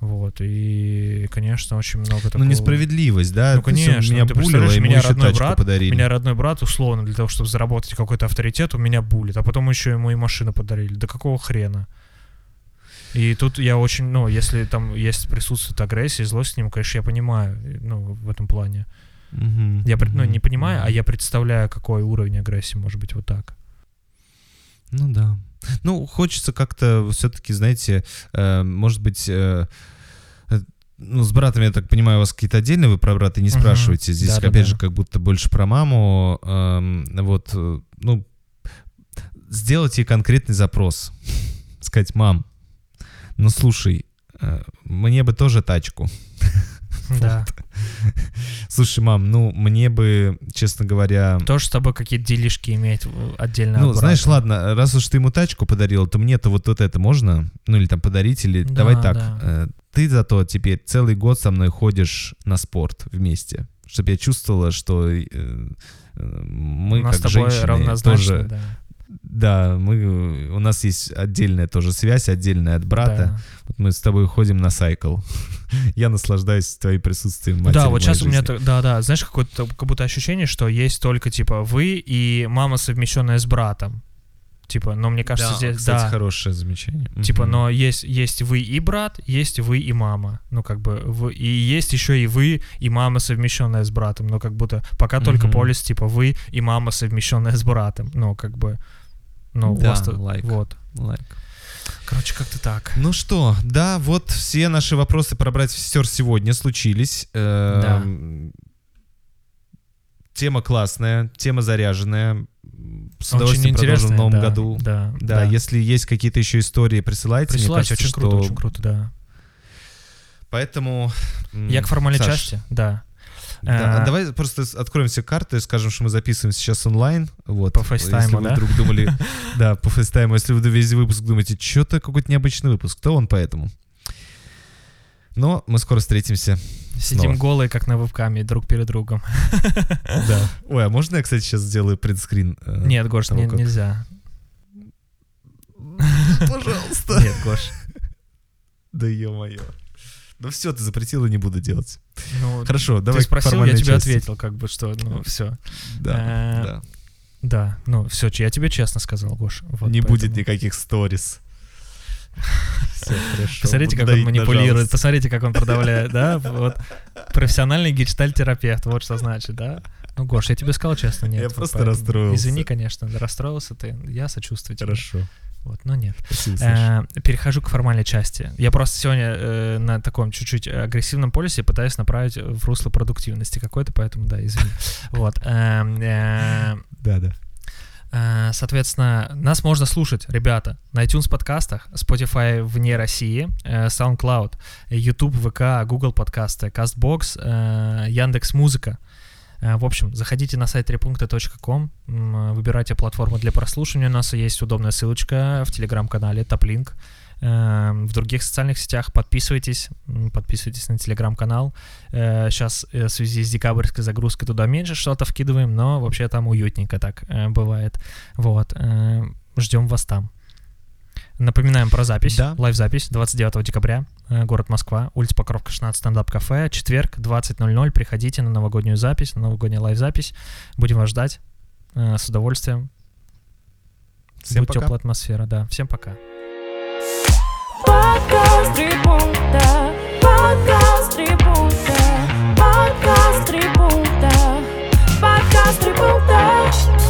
Вот, и, конечно, очень много такого... Ну, несправедливость, да? Ну, конечно, Меня ты булило, представляешь, ему меня родной брат- подарили. Меня родной брат, условно, для того, чтобы заработать какой-то авторитет, у меня булит, а потом еще ему и машину подарили. Да какого хрена? И тут я очень, ну, если там есть присутствует агрессия, злость к нему, конечно, я понимаю, ну, в этом плане. Мгм, Я, ну, не понимаю, а я представляю, какой уровень агрессии может быть вот так. Ну да. Ну, хочется как-то все-таки, знаете, э, может быть, э, э, ну, с братом, я так понимаю, у вас какие-то отдельные, вы про брата не спрашиваете. Здесь, Да-да-да. опять же, как будто больше про маму. эм, вот, э, ну, сделать ей конкретный запрос. Сказать, мам, ну слушай, э, мне бы тоже тачку. Да. Слушай, мам, ну мне бы, честно говоря, Тоже с тобой какие-то делишки иметь э, отдельно. ну, от знаешь, ладно, раз уж ты ему тачку подарил, то мне-то вот, вот это можно? Ну, или там подарить, или Да, давай так. да. э, ты зато теперь целый год со мной ходишь на спорт вместе, чтобы я чувствовала, что э, мы у нас как с тобой женщины тоже... да. Да, мы, у нас есть отдельная тоже связь, отдельная от брата. Да. Вот мы с тобой ходим на сайкл. Я наслаждаюсь твоим присутствием матери Да, вот сейчас у меня, жизни. да, да, знаешь, какое-то как будто ощущение, что есть только типа вы и мама совмещенная с братом, типа, но мне кажется Да, здесь, кстати, да, хорошее замечание. типа, Мгм. но есть есть вы и брат, есть вы и мама, ну как бы вы, и есть еще и вы и мама совмещенная с братом, но как будто пока только Мгм. полис типа вы и мама совмещенная с братом, ну как бы, ну Да, вас-то- лайк. вот, Лайк. короче как-то так. Ну что, да, вот все наши вопросы про братьев сестер сегодня случились. Эм, Тема классная, тема заряженная. С удовольствием продолжим в новом да, году. Да, Да, если есть какие-то еще истории, присылайте. Мне Присылайте, кажется, очень круто, что- очень круто, да. Поэтому... м, Я к формальной Саш, части, да. Да, А, давай просто откроем все карты и скажем, что мы записываем сейчас онлайн. Вот. По фейстайму, да? вдруг думали... Да, по фейстайму. Если вы весь выпуск думаете, что-то какой-то необычный выпуск, то он поэтому. Но мы скоро встретимся. Сидим снова. голые, как на вебкаме, друг перед другом. Да. Ой, а можно я, кстати, сейчас сделаю принтскрин? э, Нет, Гош, не- как- нельзя. Пожалуйста. Нет, Гош. Да ё-моё. Ну все, ты запретила, не буду делать. Ну, Хорошо, давай Ты спросил, я тебе части. ответил, как бы, что, ну, все. Да, Э, да. Да, ну, все, я тебе честно сказал, Гош. Вот Не поэтому. будет никаких сторис. Все, хорошо. Посмотрите, Буду как он манипулирует, посмотрите, как он продавляет, да? Вот профессиональный гештальтерапевт, вот что значит, да? Ну, Гош, я тебе сказал честно, нет. Я вот просто поэтому расстроился. Извини, конечно, расстроился ты, я сочувствую тебе. Хорошо. Вот, но нет. Спасибо. Э, перехожу к формальной части. Я просто сегодня э, на таком чуть-чуть агрессивном полюсе пытаюсь направить в русло продуктивности какой-то, поэтому да, извини. Вот. эм, э, Да, да. э, Соответственно, нас можно слушать, ребята, на iTunes подкастах, Spotify вне России, SoundCloud, YouTube, ВК, Google подкасты, CastBox, Яндекс Музыка. Э, В общем, заходите на сайт трипункта.ком, м, выбирайте платформу для прослушивания. У нас есть удобная ссылочка в телеграм-канале Топлинк. Э, В других социальных сетях подписывайтесь, подписывайтесь на телеграм-канал. Сейчас в связи с декабрьской загрузкой туда меньше что-то вкидываем, но вообще там уютненько так э, бывает. Вот. э, Ждем вас там. Напоминаем про запись. Да. Лайв-запись 29 декабря, э, город Москва, улица Покровка, 16, стендап-кафе, четверг, 20.00. Приходите на новогоднюю запись, на новогоднюю лайв-запись. Будем вас ждать э, с удовольствием. Всем Будет пока. теплая атмосфера, да. Всем пока. Подкаст три. Подкаст три. Подкаст три. Подкаст три.